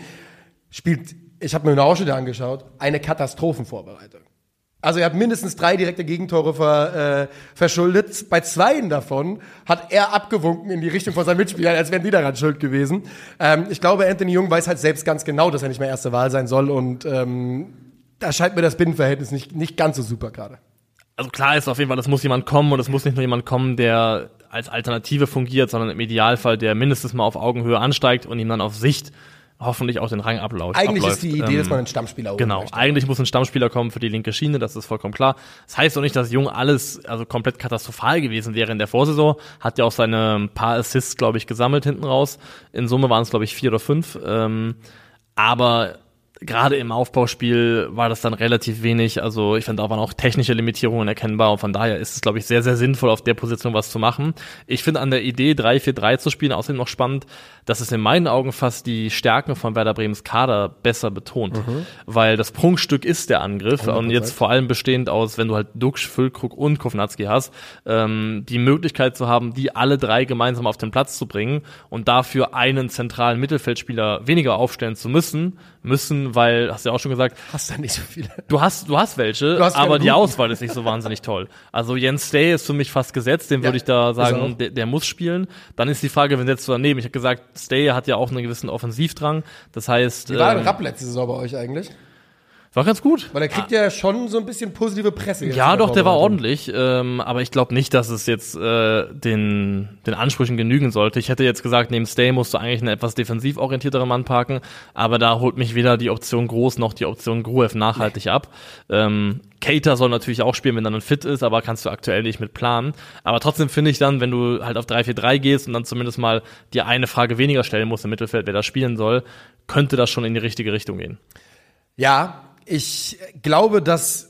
spielt, ich habe mir eine Ausschnitte angeschaut, eine Katastrophenvorbereitung. Also er hat mindestens drei direkte Gegentore ver, äh, verschuldet. Bei zweien davon hat er abgewunken in die Richtung von seinen Mitspielern, als wären die daran schuld gewesen. Ähm, ich glaube, Anthony Jung weiß halt selbst ganz genau, dass er nicht mehr erste Wahl sein soll und ähm, da scheint mir das Binnenverhältnis nicht, nicht ganz so super gerade. also klar ist auf jeden Fall, es muss jemand kommen und es muss nicht nur jemand kommen, der als Alternative fungiert, sondern im Idealfall, der mindestens mal auf Augenhöhe ansteigt und ihm dann auf Sicht hoffentlich auch den Rang abläuft. Eigentlich abläuft. ist die Idee, Ähm, dass man einen Stammspieler holen Genau, möchte. eigentlich muss ein Stammspieler kommen für die linke Schiene, das ist vollkommen klar. Das heißt auch nicht, dass Jung alles also komplett katastrophal gewesen wäre in der Vorsaison. Hat ja auch seine paar Assists, glaube ich, gesammelt hinten raus. In Summe waren es, glaube ich, vier oder fünf. Ähm, aber gerade im Aufbauspiel war das dann relativ wenig. Also ich fand auch waren auch technische Limitierungen erkennbar und von daher ist es, glaube ich, sehr, sehr sinnvoll, auf der Position was zu machen. Ich finde an der Idee 3-4-3 zu spielen außerdem noch spannend, dass es in meinen Augen fast die Stärken von Werder Bremens Kader besser betont. Mhm. Weil das Prunkstück ist der Angriff 100%. und jetzt vor allem bestehend aus, wenn du halt Duxch, Füllkrug und Kovnatski hast, ähm, die Möglichkeit zu haben, die alle drei gemeinsam auf den Platz zu bringen und dafür einen zentralen Mittelfeldspieler weniger aufstellen zu müssen, müssen, weil, hast du ja auch schon gesagt, hast du nicht so viele. Du hast, du hast welche, du hast aber die Auswahl ist nicht so wahnsinnig toll. Also Jens Stay ist für mich fast gesetzt, den ja, würde ich da sagen, der, der, muss spielen. Dann ist die Frage, wenn setzt du daneben? Ich habe gesagt, Stay hat ja auch einen gewissen Offensivdrang. Das heißt. Wie war ähm, Rapp letzte Saison bei euch eigentlich? War ganz gut. Weil er kriegt ja schon so ein bisschen positive Presse. Ja, doch, der war ordentlich. Ähm, aber ich glaube nicht, dass es jetzt äh, den, den Ansprüchen genügen sollte. Ich hätte jetzt gesagt, neben Stay musst du eigentlich einen etwas defensiv orientierteren Mann parken. Aber da holt mich weder die Option Groß noch die Option Gruev nachhaltig nee. ab. Ähm, Cater soll natürlich auch spielen, wenn er dann fit ist, aber kannst du aktuell nicht mit planen. Aber trotzdem finde ich dann, wenn du halt auf 3-4-3 gehst und dann zumindest mal dir eine Frage weniger stellen musst im Mittelfeld, wer da spielen soll, könnte das schon in die richtige Richtung gehen. Ja, ich glaube, dass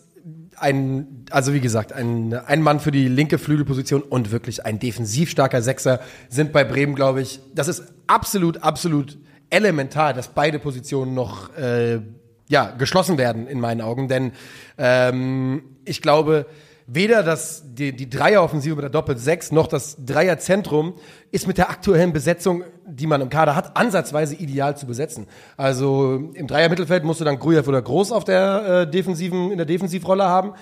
ein, also wie gesagt, ein, ein Mann für die linke Flügelposition und wirklich ein defensiv starker Sechser sind bei Bremen, glaube ich, das ist absolut, absolut elementar, dass beide Positionen noch äh, ja, geschlossen werden in meinen Augen. Denn ähm, ich glaube, weder das, die, die Dreieroffensive mit der Doppel-6 noch das Dreierzentrum ist mit der aktuellen Besetzung, die man im Kader hat, ansatzweise ideal zu besetzen. Also im Dreier-Mittelfeld musst du dann Grujew oder Groß auf der äh, defensiven, in der Defensivrolle haben,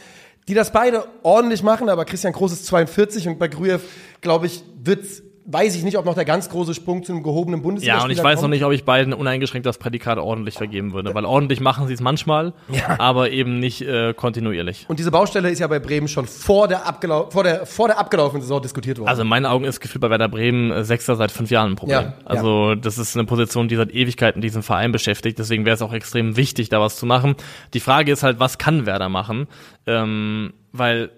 die das beide ordentlich machen, aber Christian Groß ist 42 und bei Grujew, glaube ich, wird's weiß ich nicht, ob noch der ganz große Sprung zu einem gehobenen Bundesliga Ja, und ich weiß kommt. noch nicht, ob ich beiden uneingeschränkt das Prädikat ordentlich vergeben würde, weil ordentlich machen sie es manchmal, ja. aber eben nicht äh, kontinuierlich. Und diese Baustelle ist ja bei Bremen schon vor der, abgelau vor der, vor der abgelaufenen Saison diskutiert worden. Also in meinen Augen ist gefühlt bei Werder Bremen äh, Sechster seit fünf Jahren ein Problem. Ja, also ja. das ist eine Position, die seit Ewigkeiten diesen Verein beschäftigt, deswegen wäre es auch extrem wichtig, da was zu machen. Die Frage ist halt, was kann Werder machen? Ähm, weil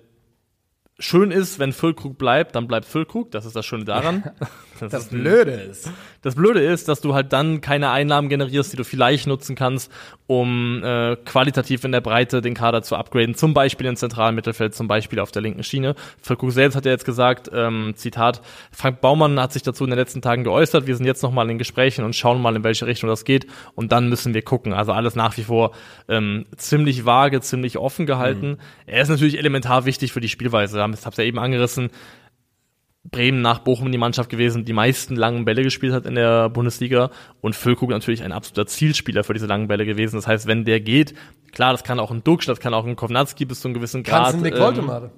schön ist, wenn Füllkrug bleibt, dann bleibt Füllkrug. Das ist das Schöne daran. Das, das Blöde ist. Das Blöde ist, dass du halt dann keine Einnahmen generierst, die du vielleicht nutzen kannst, um äh, qualitativ in der Breite den Kader zu upgraden. Zum Beispiel im zentralen Mittelfeld, zum Beispiel auf der linken Schiene. Füllkrug selbst hat ja jetzt gesagt, ähm, Zitat, Frank Baumann hat sich dazu in den letzten Tagen geäußert. Wir sind jetzt nochmal in Gesprächen und schauen mal, in welche Richtung das geht. Und dann müssen wir gucken. Also alles nach wie vor ähm, ziemlich vage, ziemlich offen gehalten. Mhm. Er ist natürlich elementar wichtig für die Spielweise. Ich habe ja eben angerissen Bremen nach Bochum die Mannschaft gewesen, die meisten langen Bälle gespielt hat in der Bundesliga und Füllkrug natürlich ein absoluter Zielspieler für diese langen Bälle gewesen. Das heißt, wenn der geht, klar, das kann auch ein Duxch, das kann auch ein Kovnatski bis zu einem gewissen Grad. Kannst du Nick ähm,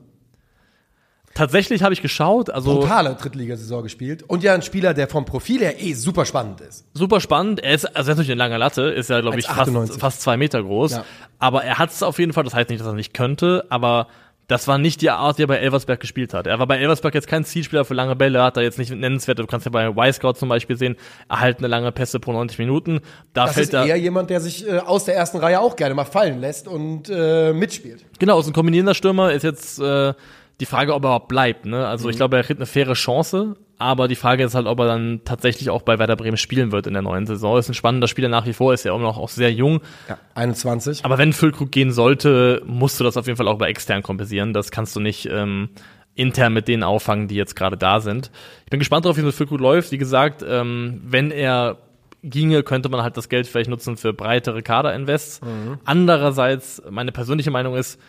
Tatsächlich habe ich geschaut, also brutale Drittligasaison gespielt und ja ein Spieler, der vom Profil her eh super spannend ist. Super spannend. Er ist, also er ist natürlich eine lange Latte, ist ja glaube ich fast, fast zwei Meter groß, ja. aber er hat es auf jeden Fall. Das heißt nicht, dass er nicht könnte, aber das war nicht die Art, die er bei Elversberg gespielt hat. Er war bei Elversberg jetzt kein Zielspieler für lange Bälle, hat er jetzt nicht nennenswert. Du kannst ja bei Y-Scout zum Beispiel sehen, erhaltene lange Pässe pro 90 Minuten. Da das fällt ist eher jemand, der sich äh, aus der ersten Reihe auch gerne mal fallen lässt und äh, mitspielt. Genau, aus ein kombinierender Stürmer ist jetzt äh, die Frage, ob er überhaupt bleibt. Ne? Also mhm. ich glaube, er kriegt eine faire Chance, aber die Frage ist halt, ob er dann tatsächlich auch bei Werder Bremen spielen wird in der neuen Saison. Ist ein spannender Spieler nach wie vor, ist ja auch noch auch sehr jung. Ja, 21. Aber wenn Füllkrug gehen sollte, musst du das auf jeden Fall auch bei extern kompensieren. Das kannst du nicht ähm, intern mit denen auffangen, die jetzt gerade da sind. Ich bin gespannt darauf, wie es mit Füllkrug läuft. Wie gesagt, ähm, wenn er ginge, könnte man halt das Geld vielleicht nutzen für breitere Kader-Invests. Mhm. Andererseits, meine persönliche Meinung ist,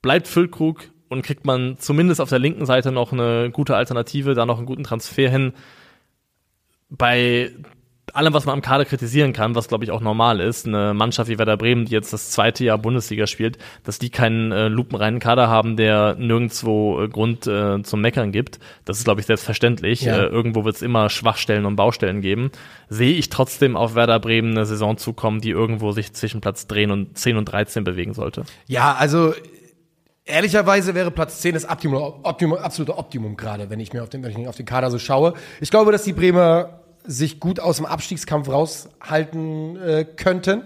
bleibt Füllkrug und kriegt man zumindest auf der linken Seite noch eine gute Alternative, da noch einen guten Transfer hin. Bei allem, was man am Kader kritisieren kann, was glaube ich auch normal ist, eine Mannschaft wie Werder Bremen, die jetzt das zweite Jahr Bundesliga spielt, dass die keinen äh, lupenreinen Kader haben, der nirgendwo äh, Grund äh, zum Meckern gibt. Das ist glaube ich selbstverständlich. Ja. Äh, irgendwo wird es immer Schwachstellen und Baustellen geben. Sehe ich trotzdem auf Werder Bremen eine Saison zukommen, die irgendwo sich zwischen Platz 10 und 10 und 13 bewegen sollte. Ja, also Ehrlicherweise wäre Platz 10 das Optimum, Optimum, absolute Optimum gerade, wenn ich mir auf den, wenn ich auf den Kader so schaue. Ich glaube, dass die Bremer sich gut aus dem Abstiegskampf raushalten äh, könnten.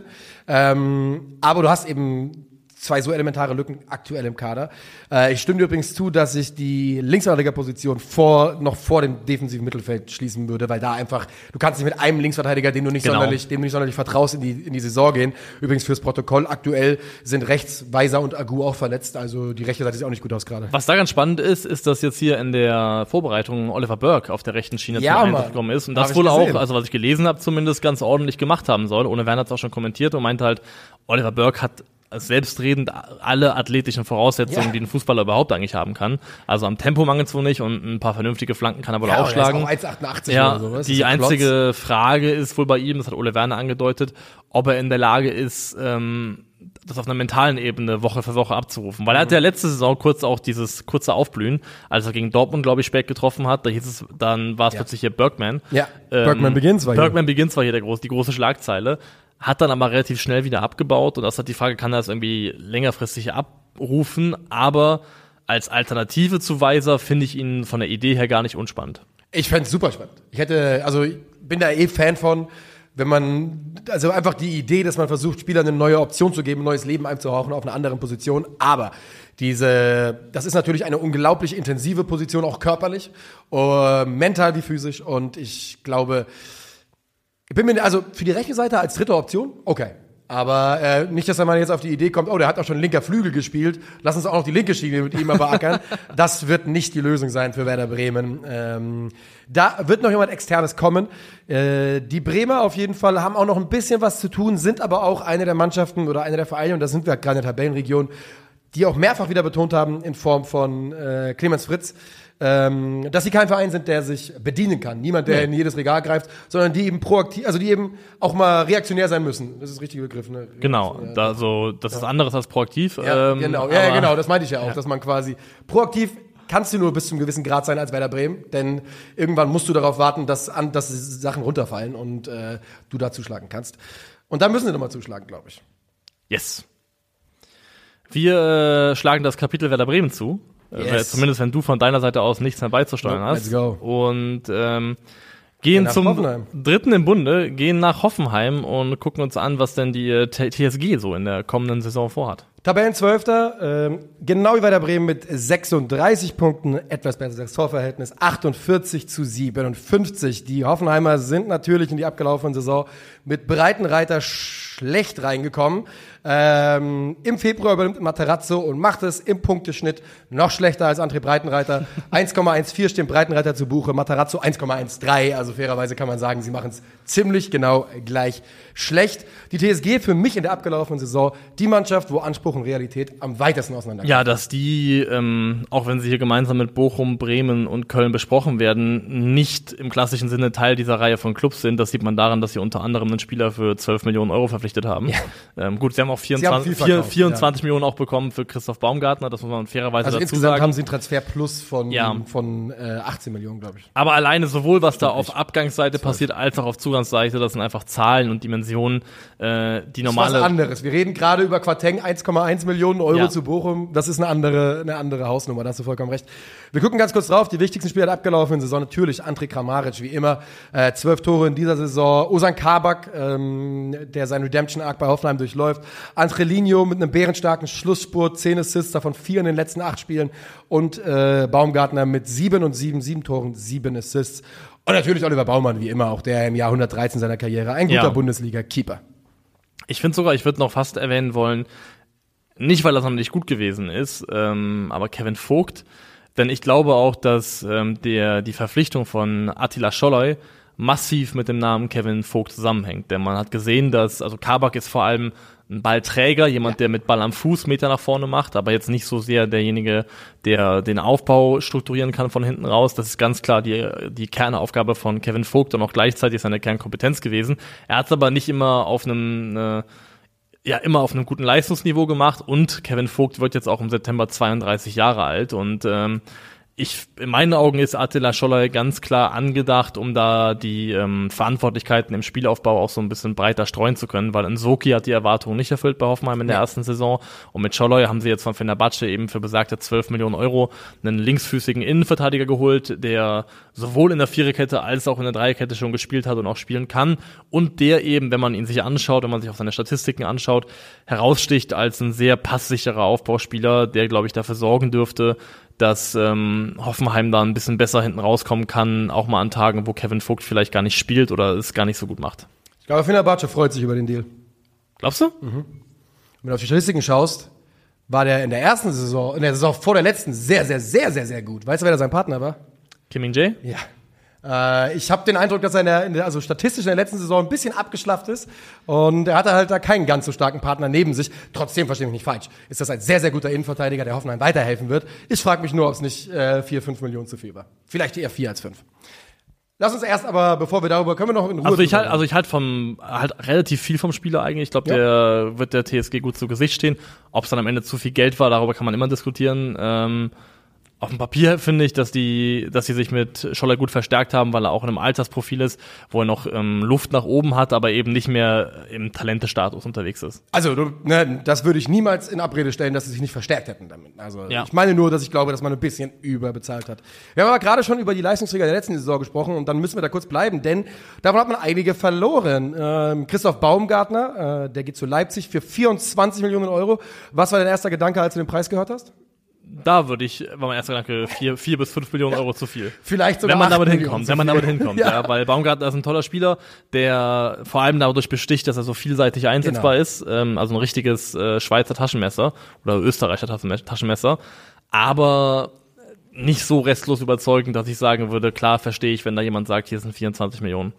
Ähm, aber du hast eben zwei so elementare Lücken aktuell im Kader. Äh, ich stimme dir übrigens zu, dass ich die Linksverteidigerposition vor, noch vor dem defensiven Mittelfeld schließen würde, weil da einfach, du kannst nicht mit einem Linksverteidiger, den du nicht Genau. sonderlich, dem du nicht sonderlich vertraust, in die, in die Saison gehen. Übrigens fürs Protokoll, aktuell sind rechts Weiser und Agu auch verletzt, also die rechte Seite sieht auch nicht gut aus gerade. Was da ganz spannend ist, ist, dass jetzt hier in der Vorbereitung Oliver Burke auf der rechten Schiene Ja, zum Einsatz gekommen ist und das wohl auch, also was ich gelesen habe, zumindest ganz ordentlich gemacht haben soll. Ohne Werner hat es auch schon kommentiert und meinte halt, Oliver Burke hat selbstredend alle athletischen Voraussetzungen, Ja. die ein Fußballer überhaupt eigentlich haben kann. Also am Tempo mangelt es wohl nicht und ein paar vernünftige Flanken kann er wohl Ja, auch schlagen. Er ist auch 1,88 Ja, oder so. Das die ist ein Klotz. einzige Frage ist wohl bei ihm, das hat Ole Werner angedeutet, ob er in der Lage ist, ähm, das auf einer mentalen Ebene Woche für Woche abzurufen. Weil er hatte ja letzte Saison kurz auch dieses kurze Aufblühen, als er gegen Dortmund, glaube ich, spät getroffen hat. Da hieß es, dann war es Ja. plötzlich hier Bergman. Ja, Bergman Begins war hier. Bergman Begins war hier der groß, die große Schlagzeile. Hat dann aber relativ schnell wieder abgebaut und das hat die Frage, kann er das irgendwie längerfristig abrufen? Aber als Alternative zu Weiser finde ich ihn von der Idee her gar nicht unspannend. Ich fänd's super spannend. Ich hätte, also ich bin da eh Fan von, wenn man, also einfach die Idee, dass man versucht, Spielern eine neue Option zu geben, ein neues Leben einzuhauchen auf einer anderen Position. Aber diese, das ist natürlich eine unglaublich intensive Position, auch körperlich, äh, mental wie physisch. Und ich glaube, ich bin mir, also für die rechte Seite als dritte Option, okay. Aber äh, nicht, dass man jetzt auf die Idee kommt, oh, der hat auch schon linker Flügel gespielt, lass uns auch noch die linke Schiene mit ihm mal beackern. das wird nicht die Lösung sein für Werder Bremen. Ähm, da wird noch jemand Externes kommen. Äh, die Bremer auf jeden Fall haben auch noch ein bisschen was zu tun, sind aber auch eine der Mannschaften oder eine der Vereine, und da sind wir gerade in der Tabellenregion, die auch mehrfach wieder betont haben in Form von äh, Clemens Fritz, ähm, dass sie kein Verein sind, der sich bedienen kann. Niemand, der in jedes Regal greift, sondern die eben proaktiv, also die eben auch mal reaktionär sein müssen. Das ist der richtige Begriff, ne? Genau, da so, das ist anderes als proaktiv. Ja, ähm, genau, ja, ja, genau, das meinte ich ja auch, dass man quasi proaktiv kannst du nur bis zum gewissen Grad sein als Werder Bremen, denn irgendwann musst du darauf warten, dass, an, dass Sachen runterfallen und äh, du da zuschlagen kannst. Und da müssen sie nochmal zuschlagen, glaube ich. Yes. Wir äh, schlagen das Kapitel Werder Bremen zu. Yes. Zumindest wenn du von deiner Seite aus nichts mehr beizusteuern No, hast. let's go. Und ähm, gehen zum Hoffenheim. dritten im Bunde, gehen nach Hoffenheim und gucken uns an, was denn die äh, TSG so in der kommenden Saison vorhat. Tabellenzwölfter, ähm, genau wie Werder Bremen mit 36 Punkten, etwas besseres Torverhältnis, 48 zu 57. Die Hoffenheimer sind natürlich in die abgelaufene Saison mit Breitenreiter schlecht reingekommen. Ähm, Im Februar übernimmt Materazzo und macht es im Punkteschnitt noch schlechter als André Breitenreiter. 1,14 stehen Breitenreiter zu Buche, Materazzo 1,13. Also fairerweise kann man sagen, sie machen es ziemlich genau gleich schlecht. Die TSG für mich in der abgelaufenen Saison die Mannschaft, wo Anspruch und Realität am weitesten auseinandergehen. Ja, dass die, ähm, auch wenn sie hier gemeinsam mit Bochum, Bremen und Köln besprochen werden, nicht im klassischen Sinne Teil dieser Reihe von Clubs sind. Das sieht man daran, dass sie unter anderem einen Spieler für 12 Millionen Euro verpflichtet haben. Ähm, gut, sie haben auch haben 24, viel vier- verkauft, 24 Millionen auch bekommen für Christoph Baumgartner, das muss man fairerweise Also dazu insgesamt sagen. haben sie einen Transfer plus von, Ja. von äh, 18 Millionen, glaube ich. Aber alleine sowohl, was da auf Abgangsseite passiert, als auch auf Zugangsseite, das sind einfach Zahlen und Dimensionen, äh, die Das ist was normale. anderes. Wir reden gerade über Quateng, 1,1 Millionen Euro Ja. zu Bochum. Das ist eine andere, eine andere Hausnummer, da hast du vollkommen recht. Wir gucken ganz kurz drauf. Die wichtigsten Spieler der abgelaufenen Saison natürlich André Kramaric, wie immer. Äh, zwölf Tore in dieser Saison. Osan Kabak, ähm, der seinen Redemption-Arc bei Hoffenheim durchläuft. Angelino mit einem bärenstarken Schlussspurt, 10 Assists, davon vier in den letzten acht Spielen. Und äh, Baumgartner mit sieben und sieben, sieben Toren, sieben Assists. Und natürlich Oliver Baumann, wie immer, auch der im Jahr 113 seiner Karriere. Ein guter Ja. Bundesliga-Keeper. Ich finde sogar, ich würde noch fast erwähnen wollen, nicht weil das noch nicht gut gewesen ist, ähm, aber Kevin Vogt, denn ich glaube auch, dass ähm, der die Verpflichtung von Attila Scholloy massiv mit dem Namen Kevin Vogt zusammenhängt. Denn man hat gesehen, dass, also Kabak ist vor allem ein Ballträger, jemand, der mit Ball am Fuß Meter nach vorne macht, aber jetzt nicht so sehr derjenige, der den Aufbau strukturieren kann von hinten raus. Das ist ganz klar die, die Kernaufgabe von Kevin Vogt und auch gleichzeitig seine Kernkompetenz gewesen. Er hat es aber nicht immer auf einem äh, ja immer auf einem guten Leistungsniveau gemacht und Kevin Vogt wird jetzt auch im September 32 Jahre alt und ähm, ich, in meinen Augen ist Attila Scholler ganz klar angedacht, um da die ähm, Verantwortlichkeiten im Spielaufbau auch so ein bisschen breiter streuen zu können, weil Nsoki hat die Erwartungen nicht erfüllt bei Hoffenheim in der ja. ersten Saison und mit Scholler haben sie jetzt von Fenerbahce eben für besagte 12 Millionen Euro einen linksfüßigen Innenverteidiger geholt, der sowohl in der Viererkette als auch in der Dreierkette schon gespielt hat und auch spielen kann und der eben, wenn man ihn sich anschaut, wenn man sich auch seine Statistiken anschaut, heraussticht als ein sehr passsicherer Aufbauspieler, der, glaube ich, dafür sorgen dürfte, dass ähm, Hoffenheim da ein bisschen besser hinten rauskommen kann, auch mal an Tagen, wo Kevin Vogt vielleicht gar nicht spielt oder es gar nicht so gut macht. Ich glaube, Fenerbahce freut sich über den Deal. Glaubst du? Mhm. Wenn du auf die Statistiken schaust, war der in der ersten Saison, in der Saison vor der letzten sehr, sehr, sehr, sehr, sehr gut. Weißt du, wer da sein Partner war? Kim Min Jae? Ja. Äh, ich habe den Eindruck, dass er in der, in der, also statistisch in der letzten Saison ein bisschen abgeschlafft ist und er hatte halt da keinen ganz so starken Partner neben sich. Trotzdem verstehe mich nicht falsch. Ist das ein sehr, sehr guter Innenverteidiger, der Hoffenheim weiterhelfen wird? Ich frage mich nur, ob es nicht äh, 4, 5 Millionen zu viel war. Vielleicht eher 4 als 5. Lass uns erst aber, bevor wir darüber, können wir noch in Ruhe. Also ich halt, also ich halt vom, halt relativ viel vom Spieler eigentlich. Ich glaube, ja. der wird der TSG gut zu Gesicht stehen. Ob es dann am Ende zu viel Geld war, darüber kann man immer diskutieren. Ähm, auf dem Papier finde ich, dass die, dass sie sich mit Scholler gut verstärkt haben, weil er auch in einem Altersprofil ist, wo er noch ähm, Luft nach oben hat, aber eben nicht mehr im Talentestatus unterwegs ist. Also, du, ne, das würde ich niemals in Abrede stellen, dass sie sich nicht verstärkt hätten damit. Also, ja. ich meine nur, dass ich glaube, dass man ein bisschen überbezahlt hat. Wir haben aber gerade schon über die Leistungsträger der letzten Saison gesprochen und dann müssen wir da kurz bleiben, denn davon hat man einige verloren. Ähm, Christoph Baumgartner, äh, der geht zu Leipzig für 24 Millionen Euro. Was war dein erster Gedanke, als du den Preis gehört hast? Da würde ich, war mein erster Gedanke, vier, vier bis fünf Millionen Euro zu viel. Vielleicht sogar Wenn man damit hinkommt, wenn man damit hinkommt, ja. ja. Weil Baumgartner ist ein toller Spieler, der vor allem dadurch besticht, dass er so vielseitig einsetzbar genau. ist, ähm, also ein richtiges äh, Schweizer Taschenmesser oder Österreicher Taschenmesser, aber nicht so restlos überzeugend, dass ich sagen würde, klar verstehe ich, wenn da jemand sagt, hier sind 24 Millionen.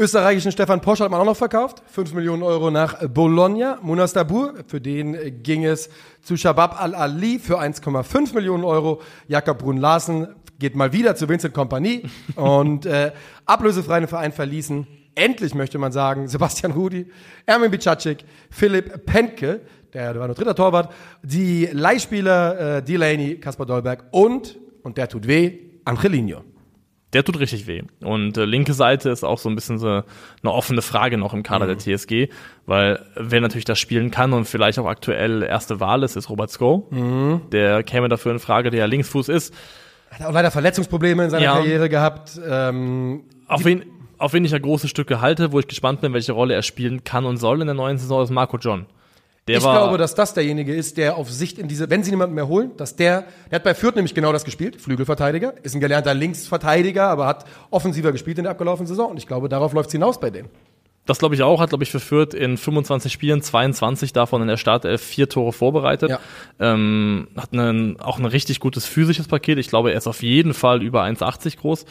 Österreichischen Stefan Posch hat man auch noch verkauft. 5 Millionen Euro nach Bologna. Munas Dabur, für den ging es zu Shabab Al-Ali für 1,5 Millionen Euro. Jakob Brun-Larsen geht mal wieder zu Vincent Kompanie und äh, ablösefreien Verein verließen. Endlich möchte man sagen, Sebastian Rudi, Ermin Bicacek, Philipp Penke, der, der war nur dritter Torwart, die Leihspieler äh, Delaney, Kaspar Dolberg und, und der tut weh, Angelino der tut richtig weh. Und äh, linke Seite ist auch so ein bisschen so eine offene Frage noch im Kader mhm. der TSG, weil wer natürlich das spielen kann und vielleicht auch aktuell erste Wahl ist, ist Robert Sko. Mhm. Der käme dafür in Frage, der ja Linksfuß ist. Hat auch leider Verletzungsprobleme in seiner ja. Karriere gehabt. Ähm, auf wen, auf wen ich ja große Stücke halte, wo ich gespannt bin, welche Rolle er spielen kann und soll in der neuen Saison, ist Marco John. Der ich glaube, dass das derjenige ist, der auf Sicht in diese, wenn sie niemanden mehr holen, dass der, der hat bei Fürth nämlich genau das gespielt, Flügelverteidiger, ist ein gelernter Linksverteidiger, aber hat offensiver gespielt in der abgelaufenen Saison und ich glaube, darauf läuft es hinaus bei denen. Das glaube ich auch, hat glaube ich für Fürth in 25 Spielen 22 davon in der Startelf vier Tore vorbereitet. Ja. Ähm, hat einen, auch ein richtig gutes physisches Paket. Ich glaube, er ist auf jeden Fall über 1,80 groß.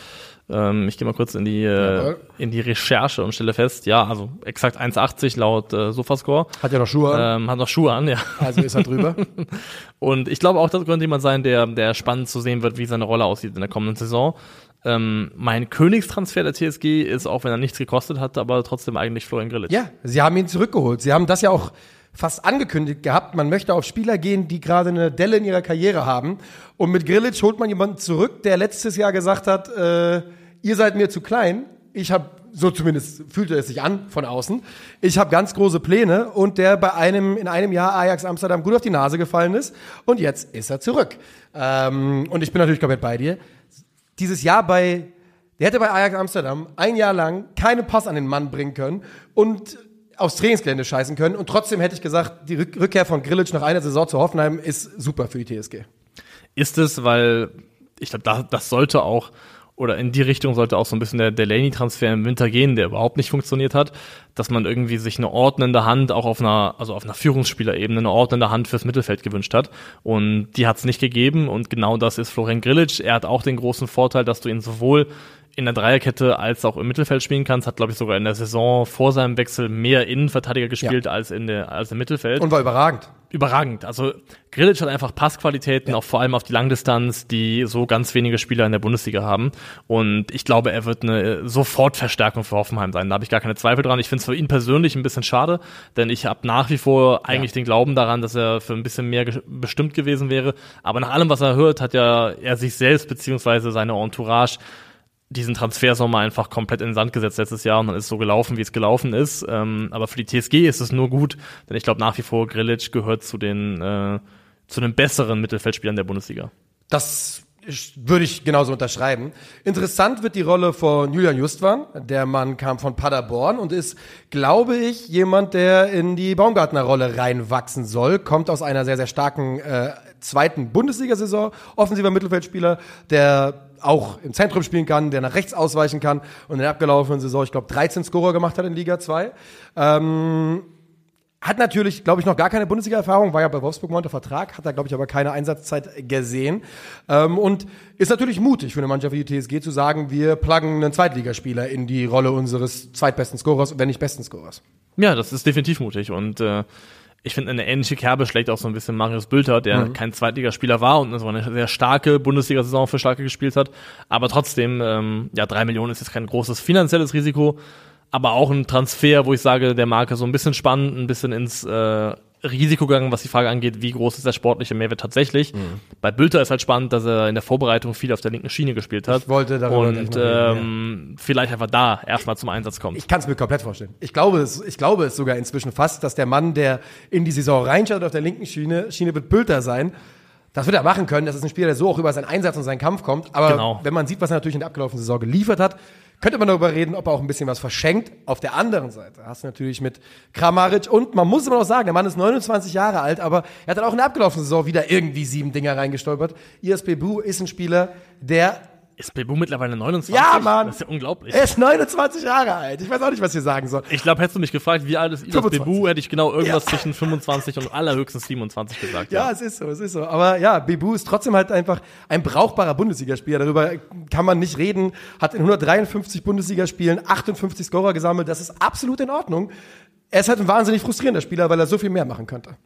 Ähm, ich gehe mal kurz in die, äh, in die Recherche und stelle fest, ja, also exakt 1,80 laut äh, Sofascore. Hat ja noch Schuhe an. Ähm, hat noch Schuhe an, ja. Also ist er drüber. und ich glaube auch, das könnte jemand sein, der, der spannend zu sehen wird, wie seine Rolle aussieht in der kommenden Saison. Ähm, mein Königstransfer der TSG ist, auch wenn er nichts gekostet hat, aber trotzdem eigentlich Florian Grillitsch. Ja, sie haben ihn zurückgeholt. Sie haben das ja auch fast angekündigt gehabt, man möchte auf Spieler gehen, die gerade eine Delle in ihrer Karriere haben. Und mit Grillitsch holt man jemanden zurück, der letztes Jahr gesagt hat, äh, ihr seid mir zu klein. Ich habe so zumindest fühlte es sich an von außen. Ich habe ganz große Pläne und der bei einem in einem Jahr Ajax Amsterdam gut auf die Nase gefallen ist und jetzt ist er zurück. Ähm, und ich bin natürlich komplett bei dir. Dieses Jahr bei der hätte bei Ajax Amsterdam ein Jahr lang keinen Pass an den Mann bringen können und aufs Trainingsgelände scheißen können und trotzdem hätte ich gesagt, die Rückkehr von Grillitsch nach einer Saison zu Hoffenheim ist super für die TSG. Ist es, weil ich glaube, da, das sollte auch oder in die Richtung sollte auch so ein bisschen der Delaney-Transfer im Winter gehen, der überhaupt nicht funktioniert hat, dass man irgendwie sich eine ordnende Hand auch auf einer, also auf einer Führungsspielerebene eine ordnende Hand fürs Mittelfeld gewünscht hat. Und die hat es nicht gegeben und genau das ist Florian Grillitsch. Er hat auch den großen Vorteil, dass du ihn sowohl in der Dreierkette als auch im Mittelfeld spielen kannst. Hat, glaube ich, sogar in der Saison vor seinem Wechsel mehr Innenverteidiger gespielt ja. als, in der, als im Mittelfeld. Und war überragend. Überragend. Also Grilic hat einfach Passqualitäten, ja. auch vor allem auf die Langdistanz, die so ganz wenige Spieler in der Bundesliga haben. Und ich glaube, er wird eine Sofortverstärkung für Hoffenheim sein. Da habe ich gar keine Zweifel dran. Ich finde es für ihn persönlich ein bisschen schade, denn ich habe nach wie vor eigentlich ja. den Glauben daran, dass er für ein bisschen mehr bestimmt gewesen wäre. Aber nach allem, was er hört, hat ja er sich selbst beziehungsweise seine Entourage diesen Transfersommer einfach komplett in den Sand gesetzt letztes Jahr und dann ist so gelaufen, wie es gelaufen ist. Ähm, aber für die TSG ist es nur gut, denn ich glaube nach wie vor Grilic gehört zu den äh, zu den besseren Mittelfeldspielern der Bundesliga. Das würde ich genauso unterschreiben. Interessant wird die Rolle von Julian Justwan. Der Mann kam von Paderborn und ist, glaube ich, jemand, der in die Baumgartner Rolle reinwachsen soll. Kommt aus einer sehr, sehr starken äh, zweiten Bundesliga-Saison. Offensiver Mittelfeldspieler, der auch im Zentrum spielen kann, der nach rechts ausweichen kann und in der abgelaufenen Saison, ich glaube, 13 Scorer gemacht hat in Liga 2. Ähm, hat natürlich, glaube ich, noch gar keine Bundesliga-Erfahrung, war ja bei Wolfsburg unter Vertrag, hat da, glaube ich, aber keine Einsatzzeit gesehen. Ähm, und ist natürlich mutig für eine Mannschaft wie die TSG zu sagen, wir pluggen einen Zweitligaspieler in die Rolle unseres zweitbesten Scorers, wenn nicht besten Scorers. Ja, das ist definitiv mutig und äh, ich finde, eine ähnliche Kerbe schlägt auch so ein bisschen Marius Bülter, der mhm. kein Zweitligaspieler war und so eine sehr starke Bundesliga-Saison für Schalke gespielt hat. Aber trotzdem, ähm, ja, drei Millionen ist jetzt kein großes finanzielles Risiko, aber auch ein Transfer, wo ich sage, der Marke so ein bisschen spannend, ein bisschen ins äh, Risiko gegangen, was die Frage angeht, wie groß ist der sportliche Mehrwert tatsächlich. Mhm. Bei Bülter ist halt spannend, dass er in der Vorbereitung viel auf der linken Schiene gespielt hat. Ich wollte darüber Und ähm, ja. vielleicht einfach da erstmal zum Einsatz kommt. Ich kann es mir komplett vorstellen. Ich glaube, es, ich glaube es sogar inzwischen fast, dass der Mann, der in die Saison reinschaut auf der linken Schiene, Schiene wird Bülter sein. Das wird er machen können. Das ist ein Spieler, der so auch über seinen Einsatz und seinen Kampf kommt. Aber genau. wenn man sieht, was er natürlich in der abgelaufenen Saison geliefert hat, könnte man darüber reden, ob er auch ein bisschen was verschenkt. Auf der anderen Seite hast du natürlich mit Kramaric und man muss immer noch sagen, der Mann ist 29 Jahre alt, aber er hat dann auch in der abgelaufenen Saison wieder irgendwie sieben Dinger reingestolpert. ISP Bu ist ein Spieler, der ist Bebu mittlerweile 29? Ja, Mann. Das ist ja unglaublich. Er ist 29 Jahre alt. Ich weiß auch nicht, was ich sagen soll. Ich glaube, hättest du mich gefragt, wie alt ist Idas Bebu, hätte ich genau irgendwas ja. zwischen 25 und allerhöchstens 27 gesagt. Ja, ja, es ist so, es ist so. Aber ja, Bebu ist trotzdem halt einfach ein brauchbarer Bundesligaspieler. Darüber kann man nicht reden. Hat in 153 Bundesligaspielen 58 Scorer gesammelt. Das ist absolut in Ordnung. Er ist halt ein wahnsinnig frustrierender Spieler, weil er so viel mehr machen könnte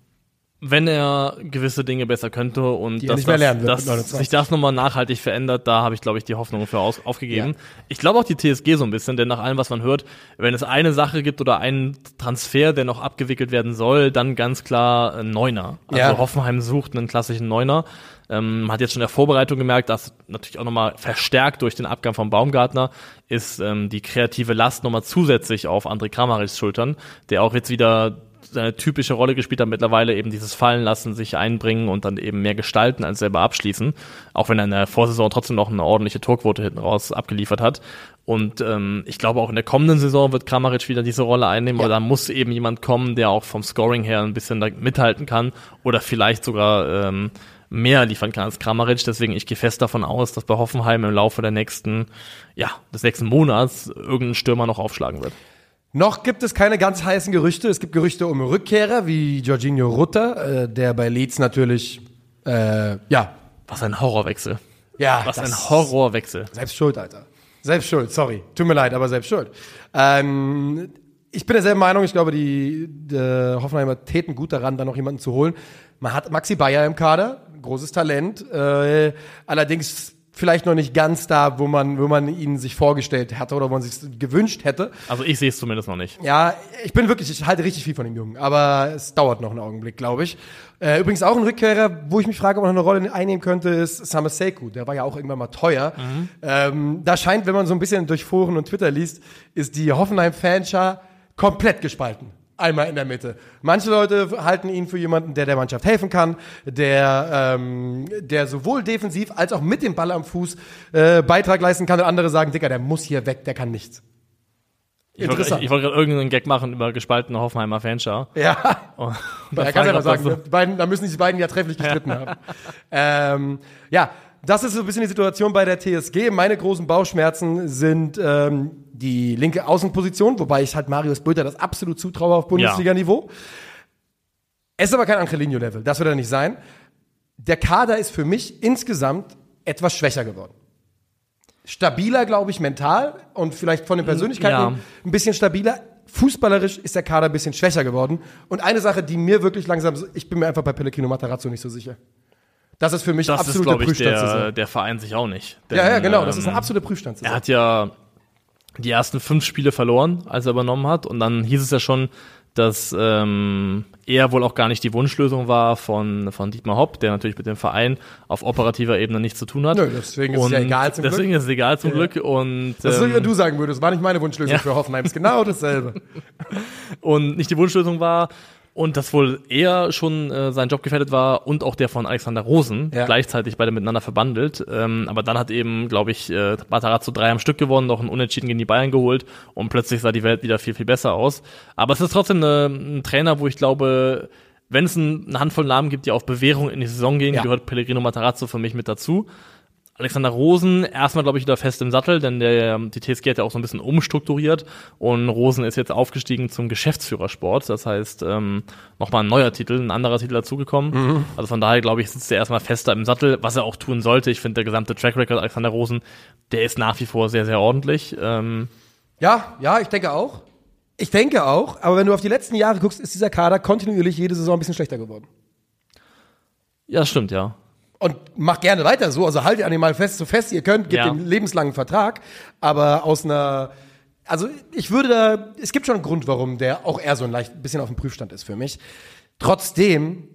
wenn er gewisse Dinge besser könnte und dass, das, dass sich das nochmal nachhaltig verändert, da habe ich, glaube ich, die Hoffnung für aus, aufgegeben. Ja. Ich glaube auch die TSG so ein bisschen, denn nach allem, was man hört, wenn es eine Sache gibt oder einen Transfer, der noch abgewickelt werden soll, dann ganz klar ein Neuner. Also ja. Hoffenheim sucht einen klassischen Neuner. Ähm, man hat jetzt schon in der Vorbereitung gemerkt, dass natürlich auch nochmal verstärkt durch den Abgang von Baumgartner ist ähm, die kreative Last nochmal zusätzlich auf André Kramarichs Schultern, der auch jetzt wieder seine typische Rolle gespielt hat, mittlerweile eben dieses Fallen lassen, sich einbringen und dann eben mehr gestalten als selber abschließen. Auch wenn er in der Vorsaison trotzdem noch eine ordentliche Torquote hinten raus abgeliefert hat. Und ähm, ich glaube auch in der kommenden Saison wird Kramaric wieder diese Rolle einnehmen, ja. aber da muss eben jemand kommen, der auch vom Scoring her ein bisschen mithalten kann oder vielleicht sogar ähm, mehr liefern kann als Kramaric. Deswegen ich gehe fest davon aus, dass bei Hoffenheim im Laufe der nächsten, ja, des nächsten Monats irgendein Stürmer noch aufschlagen wird. Noch gibt es keine ganz heißen Gerüchte. Es gibt Gerüchte um Rückkehrer wie Jorginho Rutter, äh, der bei Leeds natürlich, äh, ja. Was ein Horrorwechsel. Ja. Was ein Horrorwechsel. Selbst schuld, Alter. Selbst schuld, sorry. Tut mir leid, aber selbst schuld. Ähm, ich bin derselben Meinung. Ich glaube, die, die Hoffenheimer täten gut daran, da noch jemanden zu holen. Man hat Maxi Bayer im Kader, großes Talent. Äh, allerdings vielleicht noch nicht ganz da, wo man, wo man ihn sich vorgestellt hatte oder wo man sich gewünscht hätte. Also ich sehe es zumindest noch nicht. Ja, ich bin wirklich, ich halte richtig viel von dem Jungen, aber es dauert noch einen Augenblick, glaube ich. Äh, übrigens auch ein Rückkehrer, wo ich mich frage, ob er noch eine Rolle einnehmen könnte, ist Summer Seku. Der war ja auch irgendwann mal teuer. Mhm. Ähm, da scheint, wenn man so ein bisschen durch Foren und Twitter liest, ist die Hoffenheim-Fanschar komplett gespalten einmal in der Mitte. Manche Leute halten ihn für jemanden, der der Mannschaft helfen kann, der, ähm, der sowohl defensiv als auch mit dem Ball am Fuß äh, Beitrag leisten kann. Und andere sagen, Dicker, der muss hier weg, der kann nichts. Ich wollte, gerade irgendeinen Gag machen über gespaltene Hoffenheimer Fanschar. Ja. Und, und da kann ja mal sagen, so beiden, da müssen die beiden ja trefflich gestritten ja. haben. Ähm, ja, das ist so ein bisschen die Situation bei der TSG. Meine großen Bauchschmerzen sind ähm, die linke Außenposition, wobei ich halt Marius Bülter das absolut zutraue auf Bundesliga-Niveau. Ja. Es ist aber kein Angelino-Level, das wird er nicht sein. Der Kader ist für mich insgesamt etwas schwächer geworden. stabiler, glaube ich, mental und vielleicht von den Persönlichkeiten Ja. ein bisschen stabiler. Fußballerisch ist der Kader ein bisschen schwächer geworden. Und eine Sache, die mir wirklich langsam, ich bin mir einfach bei Pellegrino Matarazzo nicht so sicher. Das ist für mich Das ist, absolute glaube ich, Prüfstandssaison. der, der Verein sich auch nicht. Ja, ja, Denn, genau. Das ist eine ähm, absolute Er Prüfstandssaison. hat ja die ersten fünf Spiele verloren, als er übernommen hat. Und dann hieß es ja schon, dass ähm, er wohl auch gar nicht die Wunschlösung war von, von Dietmar Hopp, der natürlich mit dem Verein auf operativer Ebene nichts zu tun hat. Nö, deswegen ist es ja egal zum Deswegen Glück. ist es egal zum Glück. Und, Das ist so, ähm, wie wenn du sagen würdest, war nicht meine Wunschlösung Ja. für Hoffenheim. Ist genau dasselbe. und nicht die Wunschlösung war und dass wohl er schon äh, sein Job gefährdet war und auch der von Alexander Rosen Ja. gleichzeitig beide miteinander verbandelt. Ähm, aber dann hat eben, glaube ich, äh, Matarazzo drei am Stück gewonnen, noch einen Unentschieden gegen die Bayern geholt und plötzlich sah die Welt wieder viel, viel besser aus. Aber es ist trotzdem eine, ein Trainer, wo ich glaube, wenn es ein, eine Handvoll Namen gibt, die auf Bewährung in die Saison gehen, Ja. gehört Pellegrino Matarazzo für mich mit dazu. Alexander Rosen erstmal, glaube ich, wieder fest im Sattel, denn der, die TSG hat ja auch so ein bisschen umstrukturiert und Rosen ist jetzt aufgestiegen zum Geschäftsführersport. Das heißt, ähm, nochmal ein neuer Titel, ein anderer Titel dazugekommen. Also von daher, glaube ich, sitzt er erstmal fester im Sattel, was er auch tun sollte. Ich finde, der gesamte Track Record Alexander Rosen, der ist nach wie vor sehr, sehr ordentlich. Ähm, Ja, ja, ich denke auch. Ich denke auch, aber wenn du auf die letzten Jahre guckst, ist dieser Kader kontinuierlich jede Saison ein bisschen schlechter geworden. ja, das stimmt, ja. Und macht gerne weiter so, also haltet an dem mal fest, so fest ihr könnt, gebt Ja. den lebenslangen Vertrag, aber aus einer, also ich würde da, es gibt schon einen Grund, warum der auch eher so ein leicht bisschen auf dem Prüfstand ist für mich. Trotzdem,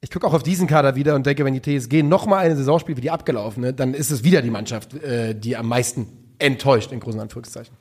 ich gucke auch auf diesen Kader wieder und denke, wenn die TSG noch mal eine Saison spielt wie die abgelaufene, dann ist es wieder die Mannschaft, äh, die am meisten enttäuscht, in großen Anführungszeichen.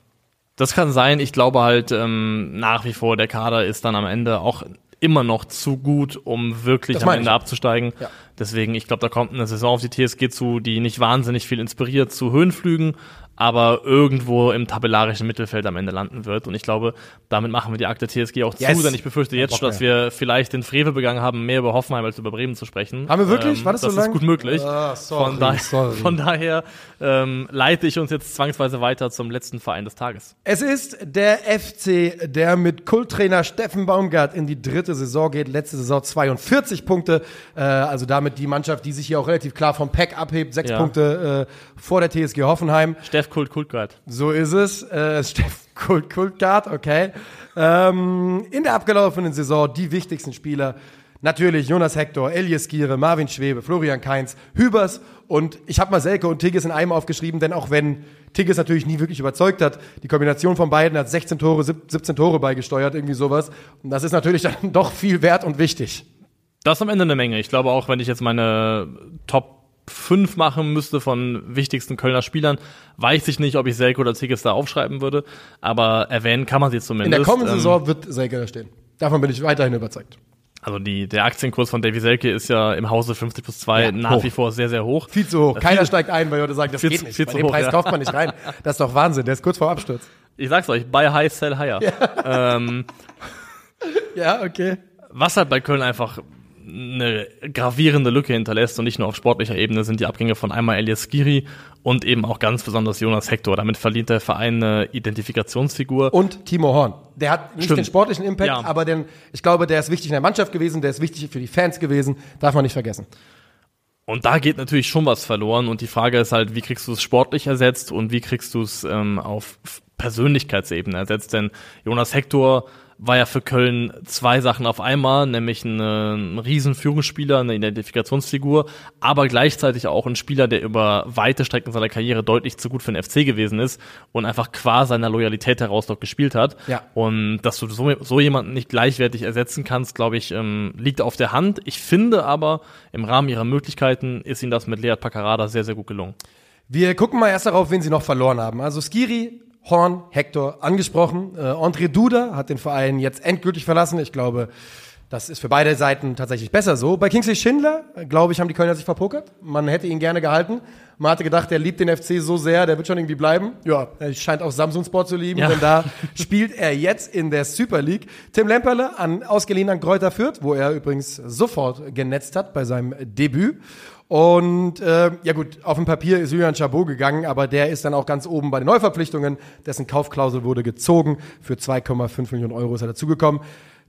Das kann sein. Ich glaube halt ähm, nach wie vor, der Kader ist dann am Ende auch immer noch zu gut, um wirklich Das am Ende ich. abzusteigen. Ja. Deswegen, ich glaube, da kommt eine Saison auf die TSG zu, die nicht wahnsinnig viel inspiriert zu Höhenflügen, aber irgendwo im tabellarischen Mittelfeld am Ende landen wird. Und ich glaube, damit machen wir die Akte TSG auch Yes. zu, denn ich befürchte jetzt schon, dass wir vielleicht den Frevel begangen haben, mehr über Hoffenheim als über Bremen zu sprechen. Haben wir wirklich? War das so das lang? ist gut möglich. Ah, sorry, von, daher, sorry. von daher ähm, leite ich uns jetzt zwangsweise weiter zum letzten Verein des Tages. Es ist der FC, der mit Kulttrainer Steffen Baumgart in die dritte Saison geht. Letzte Saison 42 Punkte. Äh, also damit die Mannschaft, die sich hier auch relativ klar vom Pack abhebt. Sechs Ja. Punkte äh, vor der TSG Hoffenheim. Steff Kult Kultguard. So ist es. Äh, Steff Kult, Kultgard, okay. Ähm, in der abgelaufenen Saison die wichtigsten Spieler. Natürlich Jonas Hector, Elias Giere, Marvin Schwebe, Florian Kainz, Hübers und ich habe mal Selke und Tigges in einem aufgeschrieben, denn auch wenn Tigges natürlich nie wirklich überzeugt hat, die Kombination von beiden hat 16 Tore, sieb- 17 Tore beigesteuert, irgendwie sowas. Und das ist natürlich dann doch viel wert und wichtig. Das ist am Ende eine Menge. Ich glaube auch, wenn ich jetzt meine Top 5 machen müsste von wichtigsten Kölner Spielern, weiß ich nicht, ob ich Selke oder Tigges da aufschreiben würde. Aber erwähnen kann man sie In zumindest. der kommenden Ähm, Saison wird Selke da stehen. Davon bin ich weiterhin überzeugt. Also die, der Aktienkurs von Davy Selke ist ja im Hause 50 plus 2 Ja, nach hoch. wie vor sehr, sehr hoch. Viel zu hoch. Keiner steigt ein, weil Leute sagen, das Viel geht nicht. viel Bei dem hoch, Preis ja. kauft man nicht rein. Das ist doch Wahnsinn. Der ist kurz vor Absturz. Ich sag's euch, buy high, sell higher. Ähm, Ja, okay. was halt bei Köln einfach eine gravierende Lücke hinterlässt und nicht nur auf sportlicher Ebene sind die Abgänge von einmal Elias Skiri und eben auch ganz besonders Jonas Hector. Damit verdient der Verein eine Identifikationsfigur. Und Timo Horn. Der hat nicht Stimmt. den sportlichen Impact, Ja. aber den, ich glaube, der ist wichtig in der Mannschaft gewesen, der ist wichtig für die Fans gewesen. Darf man nicht vergessen. Und da geht natürlich schon was verloren. Und die Frage ist halt, wie kriegst du es sportlich ersetzt und wie kriegst du es ähm, auf Persönlichkeitsebene ersetzt? Denn Jonas Hector war ja für Köln zwei Sachen auf einmal, nämlich ein, ein Riesenführungsspieler, eine Identifikationsfigur, aber gleichzeitig auch ein Spieler, der über weite Strecken seiner Karriere deutlich zu gut für den FC gewesen ist und einfach qua seiner Loyalität heraus dort gespielt hat. Ja. Und dass du so, so jemanden nicht gleichwertig ersetzen kannst, glaube ich, ähm, liegt auf der Hand. Ich finde aber, im Rahmen ihrer Möglichkeiten ist ihnen das mit Lead Paccarada sehr, sehr gut gelungen. Wir gucken mal erst darauf, wen sie noch verloren haben. Also Skiri, Horn, Hector angesprochen. Äh, André Duda hat den Verein jetzt endgültig verlassen. Ich glaube, das ist für beide Seiten tatsächlich besser so. Bei Kingsley Schindler, äh, glaube ich, haben die Kölner sich verpokert. Man hätte ihn gerne gehalten. Man hatte gedacht, der liebt den FC so sehr, der wird schon irgendwie bleiben. Ja, er scheint auch Samsung Sport zu lieben, Ja. denn da spielt er jetzt in der Super League. Tim Lemperle an ausgeliehen an Kräuter Fürth, wo er übrigens sofort genetzt hat bei seinem Debüt. Und äh, ja gut, auf dem Papier ist Julian Chabot gegangen, aber der ist dann auch ganz oben bei den Neuverpflichtungen. Dessen Kaufklausel wurde gezogen. Für 2,5 Millionen Euro ist er dazugekommen.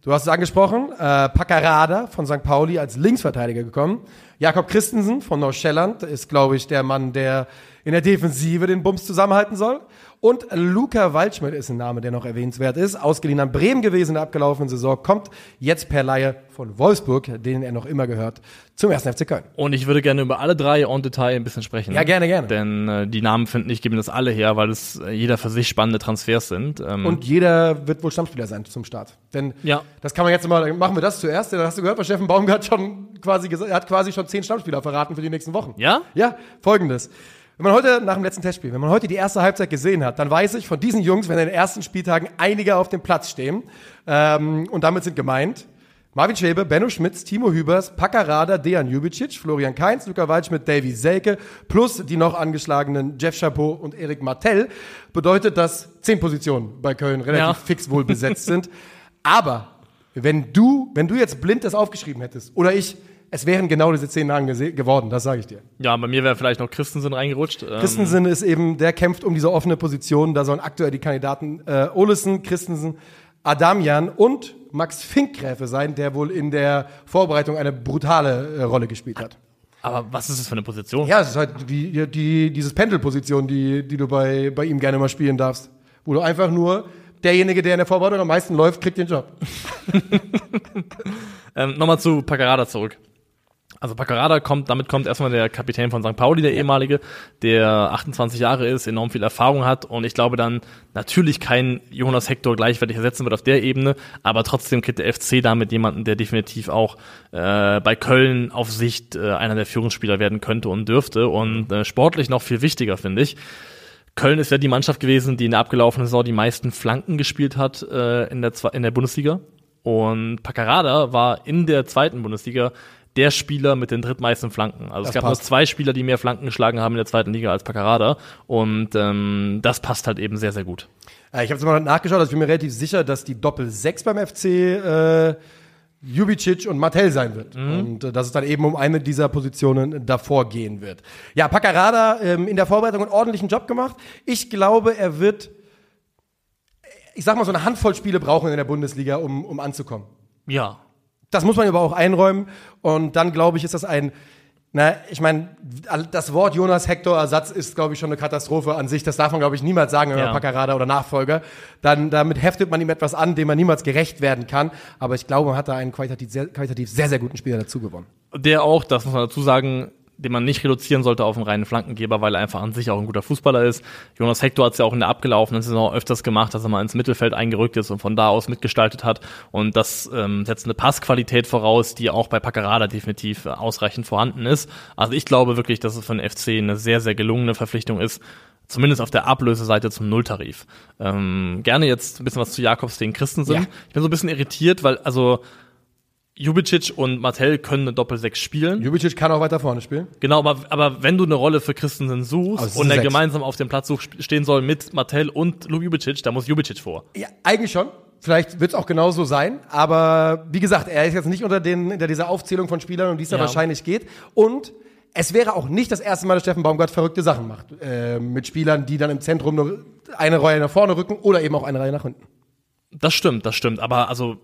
Du hast es angesprochen, äh, Paccarada von St. Pauli als Linksverteidiger gekommen. Jakob Christensen von Neuschelland ist, glaube ich, der Mann, der in der Defensive den Bums zusammenhalten soll. Und Luca Waldschmidt ist ein Name, der noch erwähnenswert ist. Ausgeliehen an Bremen gewesen in der abgelaufenen Saison, kommt jetzt per Laie von Wolfsburg, denen er noch immer gehört, zum 1. FC Köln. Und ich würde gerne über alle drei en Detail ein bisschen sprechen. Ja, gerne, gerne. Denn äh, die Namen, finden ich, geben das alle her, weil es äh, jeder für sich spannende Transfers sind. Ähm, Und jeder wird wohl Stammspieler sein zum Start. Denn Ja. das kann man jetzt mal, machen wir das zuerst. Denn hast du gehört, was Steffen Baumgart schon quasi gesagt, er hat quasi schon zehn Stammspieler verraten für die nächsten Wochen. Ja? Ja, folgendes. Wenn man heute, nach dem letzten Testspiel, wenn man heute die erste Halbzeit gesehen hat, dann weiß ich von diesen Jungs, wenn in den ersten Spieltagen einige auf dem Platz stehen, ähm, und damit sind gemeint, Marvin Schwebe, Benno Schmitz, Timo Hübers, Paccarada, Dejan Jubicic, Florian Kainz, Luca Waldschmidt, Davy Selke, plus die noch angeschlagenen Jeff Chapeau und Erik Martell, bedeutet, dass zehn Positionen bei Köln relativ Ja. fix wohl besetzt sind. Aber wenn du, wenn du jetzt blind das aufgeschrieben hättest, oder ich, es wären genau diese zehn Namen geworden, das sage ich dir. ja, bei mir wäre vielleicht noch Christensen reingerutscht. Ähm, Christensen ist eben, der kämpft um diese offene Position. Da sollen aktuell die Kandidaten äh, Olesen, Christensen, Adamian und Max Finkgräfe sein, der wohl in der Vorbereitung eine brutale äh, Rolle gespielt hat. aber was ist das für eine Position? Ja, es ist halt die, die, dieses Pendelposition, die, die du bei, bei ihm gerne mal spielen darfst. Wo du einfach nur, derjenige, der in der Vorbereitung am meisten läuft, kriegt den Job. Ähm, Nochmal zu Paccarada zurück. Also Paccarada kommt, damit kommt erstmal der Kapitän von St. Pauli, der ehemalige, der 28 Jahre ist, enorm viel Erfahrung hat und ich glaube dann natürlich kein Jonas Hector gleichwertig ersetzen wird auf der Ebene, aber trotzdem kriegt der FC damit jemanden, der definitiv auch äh, bei Köln auf Sicht äh, einer der Führungsspieler werden könnte und dürfte und äh, sportlich noch viel wichtiger, finde ich. Köln ist ja die Mannschaft gewesen, die in der abgelaufenen Saison die meisten Flanken gespielt hat äh, in, der, in der Bundesliga. Und Paccarada war in der zweiten Bundesliga der Spieler mit den drittmeisten Flanken. Also es Das gab passt. nur zwei Spieler, die mehr Flanken geschlagen haben in der zweiten Liga als Paccarada. Und ähm, das passt halt eben sehr, sehr gut. Äh, ich habe es mal nachgeschaut, also ich bin mir relativ sicher, dass die Doppel-6 beim FC äh, Jubicic und Martell sein wird. Und äh, dass es dann eben um eine dieser Positionen davor gehen wird. Ja, Paccarada ähm, in der Vorbereitung einen ordentlichen Job gemacht. Ich glaube, er wird, ich sag mal, so eine Handvoll Spiele brauchen in der Bundesliga, um, um anzukommen. Ja. Das muss man aber auch einräumen. Und dann, glaube ich, ist das ein, na, ich meine, das Wort Jonas Hector Ersatz ist, glaube ich, schon eine Katastrophe an sich. Das darf man, glaube ich, niemals sagen, wenn man Ja. Paccarada oder Nachfolger. Dann, damit heftet man ihm etwas an, dem man niemals gerecht werden kann. Aber ich glaube, man hat da einen qualitativ sehr, qualitativ sehr, sehr guten Spieler dazu gewonnen. Der auch, das muss man dazu sagen, den man nicht reduzieren sollte auf einen reinen Flankengeber, weil er einfach an sich auch ein guter Fußballer ist. Jonas Hector hat es ja auch in der abgelaufenen Saison öfters gemacht, dass er mal ins Mittelfeld eingerückt ist und von da aus mitgestaltet hat. Und das ähm, setzt eine Passqualität voraus, die auch bei Paccarada definitiv äh, ausreichend vorhanden ist. Also ich glaube wirklich, dass es für den FC eine sehr, sehr gelungene Verpflichtung ist. Zumindest auf der Ablöseseite zum Nulltarif. Ähm, gerne jetzt ein bisschen was zu Jakobs gegen Christensen. Ja. Ich bin so ein bisschen irritiert, weil also Jubicic und Martell können eine Doppel-6 spielen. Jubicic kann auch weiter vorne spielen. Genau, aber, aber wenn du eine Rolle für Christensen suchst und er gemeinsam auf dem Platz such, stehen soll mit Martell und Lu Jubicic, da muss Jubicic vor. Ja, eigentlich schon. Vielleicht wird es auch genauso sein. Aber wie gesagt, er ist jetzt nicht unter, den, unter dieser Aufzählung von Spielern, um die es da Ja. wahrscheinlich geht. Und es wäre auch nicht das erste Mal, dass Steffen Baumgart verrückte Sachen macht. Äh, mit Spielern, die dann im Zentrum nur eine Reihe nach vorne rücken oder eben auch eine Reihe nach hinten. Das stimmt, das stimmt. Aber also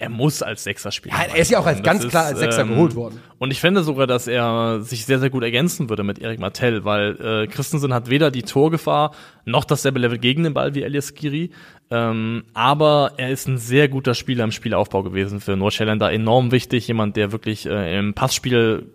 er muss als Sechser spielen. Ja, er ist ja auch als, ganz ist, klar als Sechser ähm, geholt worden. Und ich finde sogar, dass er sich sehr, sehr gut ergänzen würde mit Erik Martell, weil äh, Christensen hat weder die Torgefahr noch dasselbe Level gegen den Ball wie Elias Giri. Ähm, aber er ist ein sehr guter Spieler im Spielaufbau gewesen für Nordschelländer. Enorm wichtig, jemand, der wirklich äh, im Passspiel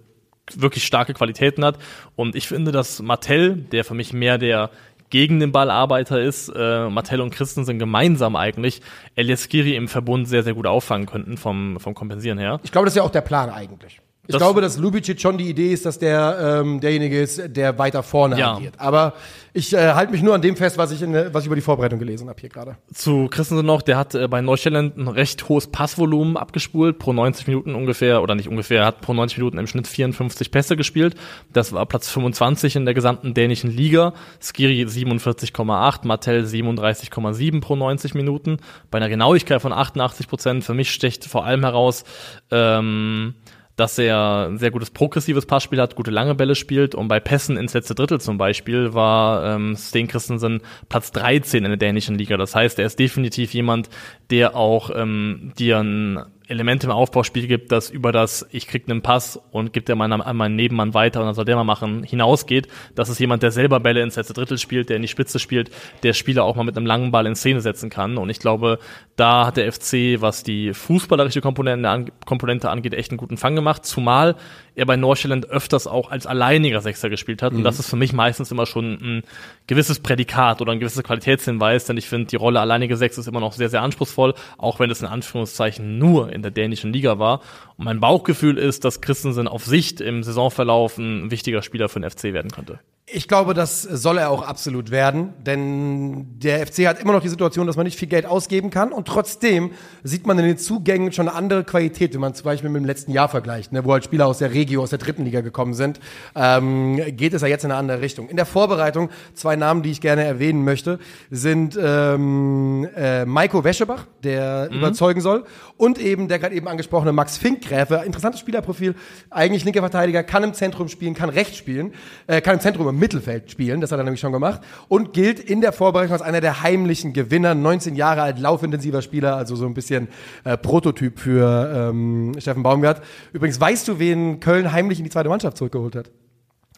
wirklich starke Qualitäten hat. Und ich finde, dass Martell, der für mich mehr der gegen den Ballarbeiter ist, äh, Martell und Christensen gemeinsam eigentlich Elias Giri im Verbund sehr, sehr gut auffangen könnten vom, vom Kompensieren her. Ich glaube, das ist ja auch der Plan eigentlich. Ich Das- glaube, dass Lubicic schon die Idee ist, dass der ähm, derjenige ist, der weiter vorne Ja. agiert. Aber ich äh, halte mich nur an dem fest, was ich, in, was ich über die Vorbereitung gelesen habe hier gerade. Zu Christensen noch, der hat äh, bei Neuschelland ein recht hohes Passvolumen abgespult, pro 90 Minuten ungefähr, oder nicht ungefähr, er hat pro 90 Minuten im Schnitt 54 Pässe gespielt. Das war Platz 25 in der gesamten dänischen Liga. Skiri 47,8, Martell 37,7 pro 90 Minuten. Bei einer Genauigkeit von 88 Prozent. Für mich sticht vor allem heraus, ähm, dass er ein sehr gutes progressives Passspiel hat, gute lange Bälle spielt und bei Pässen ins letzte Drittel zum Beispiel war ähm, Sten Christensen Platz 13 in der dänischen Liga. Das heißt, er ist definitiv jemand, der auch ähm, dir ein Elemente im Aufbauspiel gibt, das über das, ich krieg einen Pass und gibt der meinen, meinen Nebenmann weiter und dann soll der mal machen, hinausgeht. Das ist jemand, der selber Bälle ins letzte Drittel spielt, der in die Spitze spielt, der Spieler auch mal mit einem langen Ball in Szene setzen kann. Und ich glaube, da hat der FC, was die fußballerische Komponente angeht, echt einen guten Fang gemacht. Zumal er bei Nordsjælland öfters auch als alleiniger Sechser gespielt hat. Mhm. Und das ist für mich meistens immer schon ein gewisses Prädikat oder ein gewisses Qualitätshinweis, denn ich finde, die Rolle alleinige Sechs ist immer noch sehr, sehr anspruchsvoll, auch wenn es in Anführungszeichen nur in der dänischen Liga war. Und mein Bauchgefühl ist, dass Christensen auf Sicht im Saisonverlauf ein wichtiger Spieler für den FC werden könnte. Ich glaube, das soll er auch absolut werden, denn der FC hat immer noch die Situation, dass man nicht viel Geld ausgeben kann und trotzdem sieht man in den Zugängen schon eine andere Qualität, wenn man zum Beispiel mit dem letzten Jahr vergleicht, ne, wo halt Spieler aus der Regio, aus der dritten Liga gekommen sind, ähm, geht es ja jetzt in eine andere Richtung. In der Vorbereitung, zwei Namen, die ich gerne erwähnen möchte, sind ähm, äh, Maiko Weschebach, der mhm. überzeugen soll, und eben der gerade eben angesprochene Max Finkgräfe, interessantes Spielerprofil, eigentlich linker Verteidiger, kann im Zentrum spielen, kann rechts spielen, äh, kann im Zentrum im Mittelfeld spielen, das hat er nämlich schon gemacht, und gilt in der Vorbereitung als einer der heimlichen Gewinner, 19 Jahre alt, laufintensiver Spieler, also so ein bisschen äh, Prototyp für ähm, Steffen Baumgart. Übrigens, weißt du, wen Köln heimlich in die zweite Mannschaft zurückgeholt hat?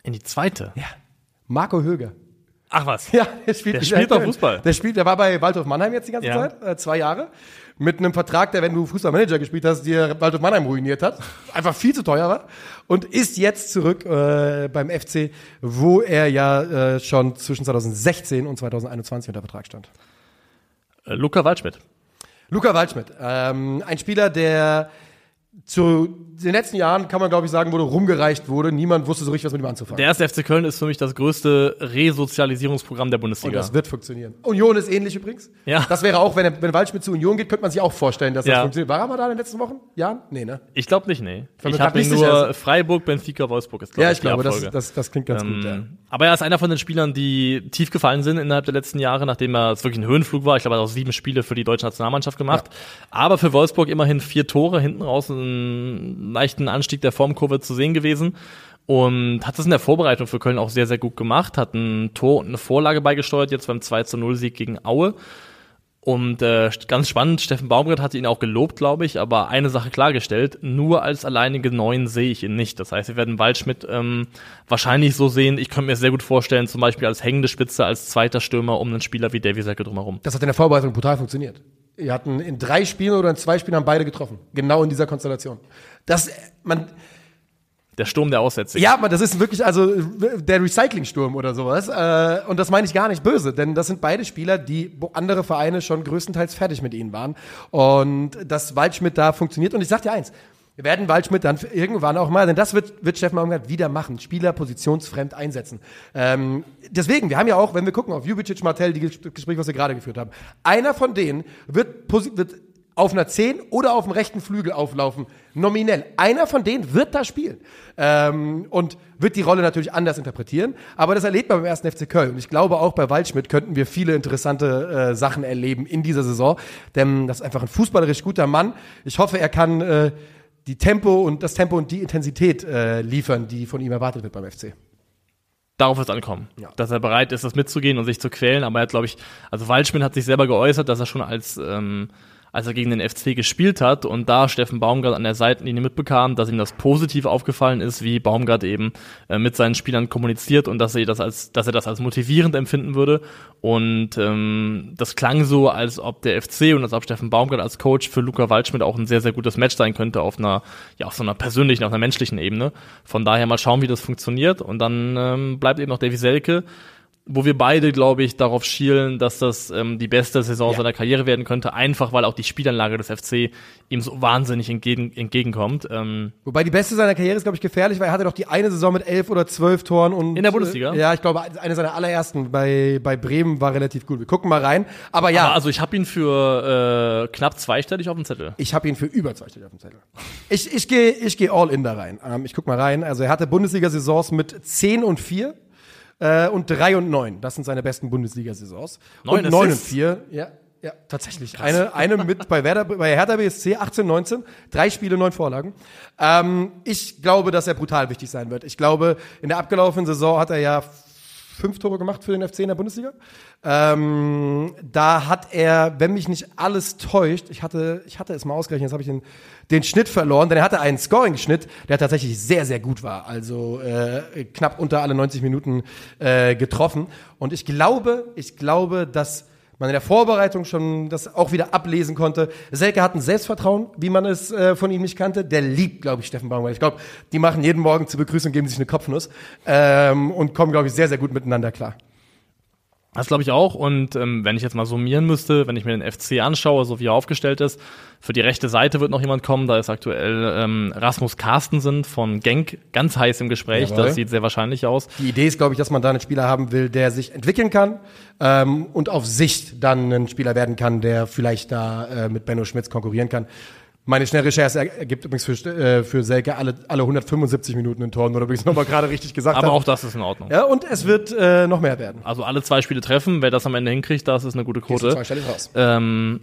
In die zweite? Ja. Marco Höger. Ach was? Ja, der spielt, der spielt doch Fußball. Der spielt, der war bei Waldhof Mannheim jetzt die ganze Ja. Zeit, äh, zwei Jahre. Mit einem Vertrag, der, wenn du Fußballmanager gespielt hast, dir Waldhof Mannheim ruiniert hat. Einfach viel zu teuer war. Und ist jetzt zurück äh, beim FC, wo er ja äh, schon zwischen 2016 und 2021 unter Vertrag stand. Äh, Luca Waldschmidt. Luca Waldschmidt, ähm, ein Spieler, der zu den letzten Jahren, kann man glaube ich sagen, wurde rumgereicht wurde. Niemand wusste so richtig, was mit ihm anzufangen. Der erste FC Köln ist für mich das größte Resozialisierungsprogramm der Und Bundesliga. das wird funktionieren. Union ist ähnlich übrigens. Ja. Das wäre auch, wenn, wenn Waldschmidt zu Union geht, könnte man sich auch vorstellen, dass das Ja. funktioniert. War er mal da in den letzten Wochen? Jahren? Nee, ne? Ich glaube nicht, nee. Ich mir habe nicht sicher nur Freiburg, Benfica, Wolfsburg ist, glaub Ja, ich, ich glaube, das, das, das klingt ganz gut. Ja. Ähm, Aber er ist einer von den Spielern, die tief gefallen sind innerhalb der letzten Jahre, nachdem er es wirklich ein Höhenflug war. Ich glaube, er hat auch sieben Spiele für die deutsche Nationalmannschaft gemacht. Aber für Wolfsburg immerhin vier Tore, hinten raus einen leichten Anstieg der Formkurve zu sehen gewesen. Und hat es in der Vorbereitung für Köln auch sehr, sehr gut gemacht, hat ein Tor und eine Vorlage beigesteuert, jetzt beim 2 zu 0 Sieg gegen Aue. Und äh, ganz spannend, Steffen Baumgart hatte ihn auch gelobt, glaube ich, aber eine Sache klargestellt, nur als alleinige Neun sehe ich ihn nicht. Das heißt, wir werden Waldschmidt ähm, wahrscheinlich so sehen, ich könnte mir sehr gut vorstellen, zum Beispiel als hängende Spitze, als zweiter Stürmer um einen Spieler wie Davy Selke drumherum. Das hat in der Vorbereitung brutal funktioniert. Wir hatten in drei Spielen oder in zwei Spielen haben beide getroffen. Genau in dieser Konstellation. Das, man, Der Sturm der Aussätze. ja, man, das ist wirklich also der Recyclingsturm oder sowas. Äh, und das meine ich gar nicht böse, denn das sind beide Spieler, die andere Vereine schon größtenteils fertig mit ihnen waren. Und dass Waldschmidt da funktioniert. Und ich sag dir eins, wir werden Waldschmidt dann irgendwann auch mal, denn das wird, wird Steffen Baumgart wieder machen, Spieler positionsfremd einsetzen. Ähm, deswegen, wir haben ja auch, wenn wir gucken auf Jubicic, Martell, die Ges- Gespräche, was wir gerade geführt haben, einer von denen wird, wird auf einer 10 oder auf dem rechten Flügel auflaufen, nominell. Einer von denen wird da spielen ähm, und wird die Rolle natürlich anders interpretieren. Aber das erlebt man beim ersten FC Köln. Und ich glaube, auch bei Waldschmidt könnten wir viele interessante äh, Sachen erleben in dieser Saison. Denn das ist einfach ein fußballerisch guter Mann. Ich hoffe, er kann äh, die Tempo und das Tempo und die Intensität äh, liefern, die von ihm erwartet wird beim FC. Darauf wird es ankommen. Ja. Dass er bereit ist, das mitzugehen und sich zu quälen. Aber er hat, glaube ich, also Waldschmidt hat sich selber geäußert, dass er schon als, ähm, als er gegen den FC gespielt hat und da Steffen Baumgart an der Seitenlinie mitbekam, dass ihm das positiv aufgefallen ist, wie Baumgart eben äh, mit seinen Spielern kommuniziert und dass er das als, dass er das als motivierend empfinden würde. Und ähm, das klang so, als ob der FC und als ob Steffen Baumgart als Coach für Luca Waldschmidt auch ein sehr, sehr gutes Match sein könnte auf einer, ja, auf so einer persönlichen, auf einer menschlichen Ebene. Von daher mal schauen, wie das funktioniert. Und dann ähm, bleibt eben noch Davy Selke, wo wir beide, glaube ich, darauf schielen, dass das ähm, die beste Saison Ja. seiner Karriere werden könnte, einfach weil auch die Spielanlage des FC ihm so wahnsinnig entgegen, entgegenkommt. Ähm, Wobei die beste seiner Karriere ist, glaube ich, gefährlich, weil er hatte doch die eine Saison mit elf oder zwölf Toren und In der Bundesliga? Äh, ja, ich glaube, eine seiner allerersten bei, bei Bremen war relativ gut. Wir gucken mal rein. Aber ja, aber also ich habe ihn für äh, knapp zweistellig auf dem Zettel. ich habe ihn für über zwei Stelle auf dem Zettel. Ich, ich gehe ich geh all in da rein. Ähm, ich guck mal rein. Also er hatte Bundesliga-Saisons mit 10 und 4 äh, und 3 und 9. Das sind seine besten Bundesliga-Saisons. Neun und 9 und Assists? 4, ja. Ja, tatsächlich. Eine, eine mit bei, Werder, bei Hertha BSC 18, 19, drei Spiele, neun Vorlagen. Ähm, ich glaube, dass er brutal wichtig sein wird. Ich glaube, in der abgelaufenen Saison hat er ja fünf Tore gemacht für den FC in der Bundesliga. Ähm, da hat er, wenn mich nicht alles täuscht, ich hatte, ich hatte es mal ausgerechnet, jetzt habe ich den, den Schnitt verloren, denn er hatte einen Scoring-Schnitt, der tatsächlich sehr, sehr gut war. Also äh, knapp unter alle 90 Minuten äh, getroffen. Und ich glaube, ich glaube, dass man in der Vorbereitung schon das auch wieder ablesen konnte. Selke hat ein Selbstvertrauen, wie man es äh, von ihm nicht kannte. Der liebt, glaube ich, Steffen Baumgart. Ich glaube, die machen jeden Morgen zur Begrüßung, geben sich eine Kopfnuss ähm, und kommen, glaube ich, sehr, sehr gut miteinander klar. Das glaube ich auch. Und ähm, wenn ich jetzt mal summieren müsste, wenn ich mir den FC anschaue, so wie er aufgestellt ist, für die rechte Seite wird noch jemand kommen. Da ist aktuell ähm, Rasmus Carstensen von Genk ganz heiß im Gespräch. Jawohl. Das sieht sehr wahrscheinlich aus. Die Idee ist, glaube ich, dass man da einen Spieler haben will, der sich entwickeln kann ähm, und auf Sicht dann ein Spieler werden kann, der vielleicht da äh, mit Benno Schmitz konkurrieren kann. Meine schnelle Recherche ergibt übrigens für, äh, für Selke alle, alle 175 Minuten in Toren, oder übrigens nochmal gerade richtig gesagt Aber haben. auch das ist in Ordnung. Ja, und es wird äh, noch mehr werden. Also alle zwei Spiele treffen, wer das am Ende hinkriegt, das ist eine gute Quote. Raus. Ähm,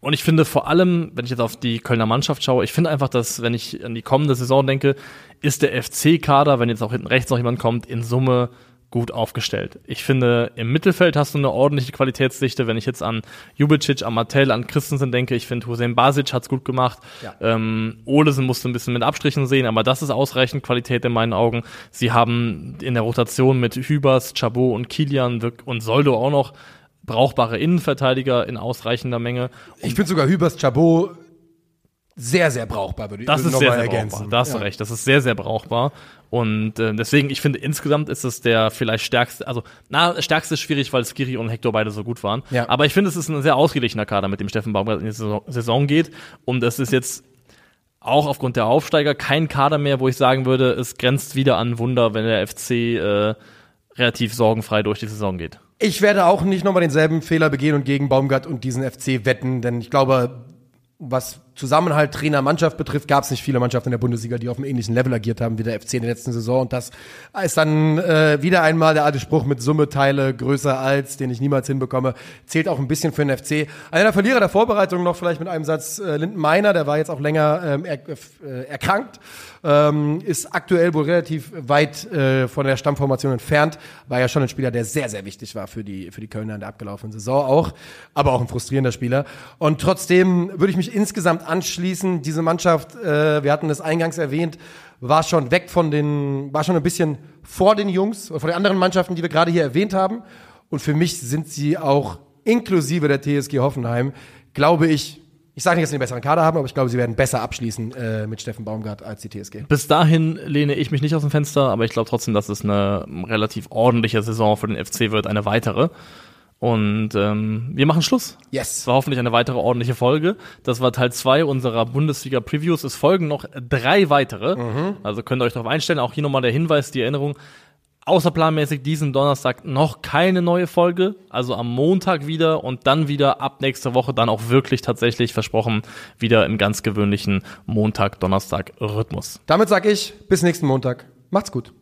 und ich finde vor allem, wenn ich jetzt auf die Kölner Mannschaft schaue, ich finde einfach, dass, wenn ich an die kommende Saison denke, ist der FC-Kader, wenn jetzt auch hinten rechts noch jemand kommt, in Summe gut aufgestellt. Ich finde, im Mittelfeld hast du eine ordentliche Qualitätsdichte. Wenn ich jetzt an Jubicic, an Mattel, an Christensen denke, ich finde, Hussein Basic hat's gut gemacht. Ja. Ähm, Olesen musste ein bisschen mit Abstrichen sehen, aber das ist ausreichend Qualität in meinen Augen. Sie haben in der Rotation mit Hübers, Chabot und Kilian und Soldo auch noch brauchbare Innenverteidiger in ausreichender Menge. Und ich finde sogar Hübers, Chabot sehr, sehr brauchbar, würde ich das ist sehr, sehr ergänzen. Brauchbar. Da hast ja. du recht, das ist sehr, sehr brauchbar. Und äh, deswegen, ich finde, insgesamt ist es der vielleicht stärkste, also, na, stärkste ist schwierig, weil Skiri und Hector beide so gut waren. Ja. Aber ich finde, es ist ein sehr ausgeglichener Kader, mit dem Steffen Baumgart in die Saison geht. Und es ist jetzt auch aufgrund der Aufsteiger kein Kader mehr, wo ich sagen würde, es grenzt wieder an Wunder, wenn der FC äh, relativ sorgenfrei durch die Saison geht. Ich werde auch nicht nochmal denselben Fehler begehen und gegen Baumgart und diesen FC wetten, denn ich glaube, was Zusammenhalt Trainer Mannschaft betrifft, gab es nicht viele Mannschaften in der Bundesliga, die auf einem ähnlichen Level agiert haben wie der FC in der letzten Saison. Und das ist dann äh, wieder einmal der alte Spruch mit Summe Teile größer als, den ich niemals hinbekomme, zählt auch ein bisschen für den FC. Einer der Verlierer der Vorbereitung noch vielleicht mit einem Satz äh, Linden Meiner, der war jetzt auch länger ähm, er, äh, erkrankt, ähm, ist aktuell wohl relativ weit äh, von der Stammformation entfernt, war ja schon ein Spieler, der sehr, sehr wichtig war für die, für die Kölner in der abgelaufenen Saison auch, aber auch ein frustrierender Spieler. Und trotzdem würde ich mich insgesamt anschließen. Diese Mannschaft, äh, wir hatten das eingangs erwähnt, war schon weg von den, war schon ein bisschen vor den Jungs und vor den anderen Mannschaften, die wir gerade hier erwähnt haben. Und für mich sind sie auch inklusive der TSG Hoffenheim, glaube ich, ich sage nicht, dass sie einen besseren Kader haben, aber ich glaube, sie werden besser abschließen äh, mit Steffen Baumgart als die TSG. Bis dahin lehne ich mich nicht aus dem Fenster, aber ich glaube trotzdem, dass es eine relativ ordentliche Saison für den FC wird, eine weitere. Und ähm, wir machen Schluss. Yes. Das war hoffentlich eine weitere ordentliche Folge. Das war Teil zwei unserer Bundesliga-Previews. Es folgen noch drei weitere. Mhm. Also könnt ihr euch darauf einstellen. Auch hier nochmal der Hinweis, die Erinnerung. Außerplanmäßig diesen Donnerstag noch keine neue Folge. Also am Montag wieder und dann wieder ab nächste Woche dann auch wirklich tatsächlich versprochen wieder im ganz gewöhnlichen Montag-Donnerstag-Rhythmus. Damit sage ich bis nächsten Montag. Macht's gut.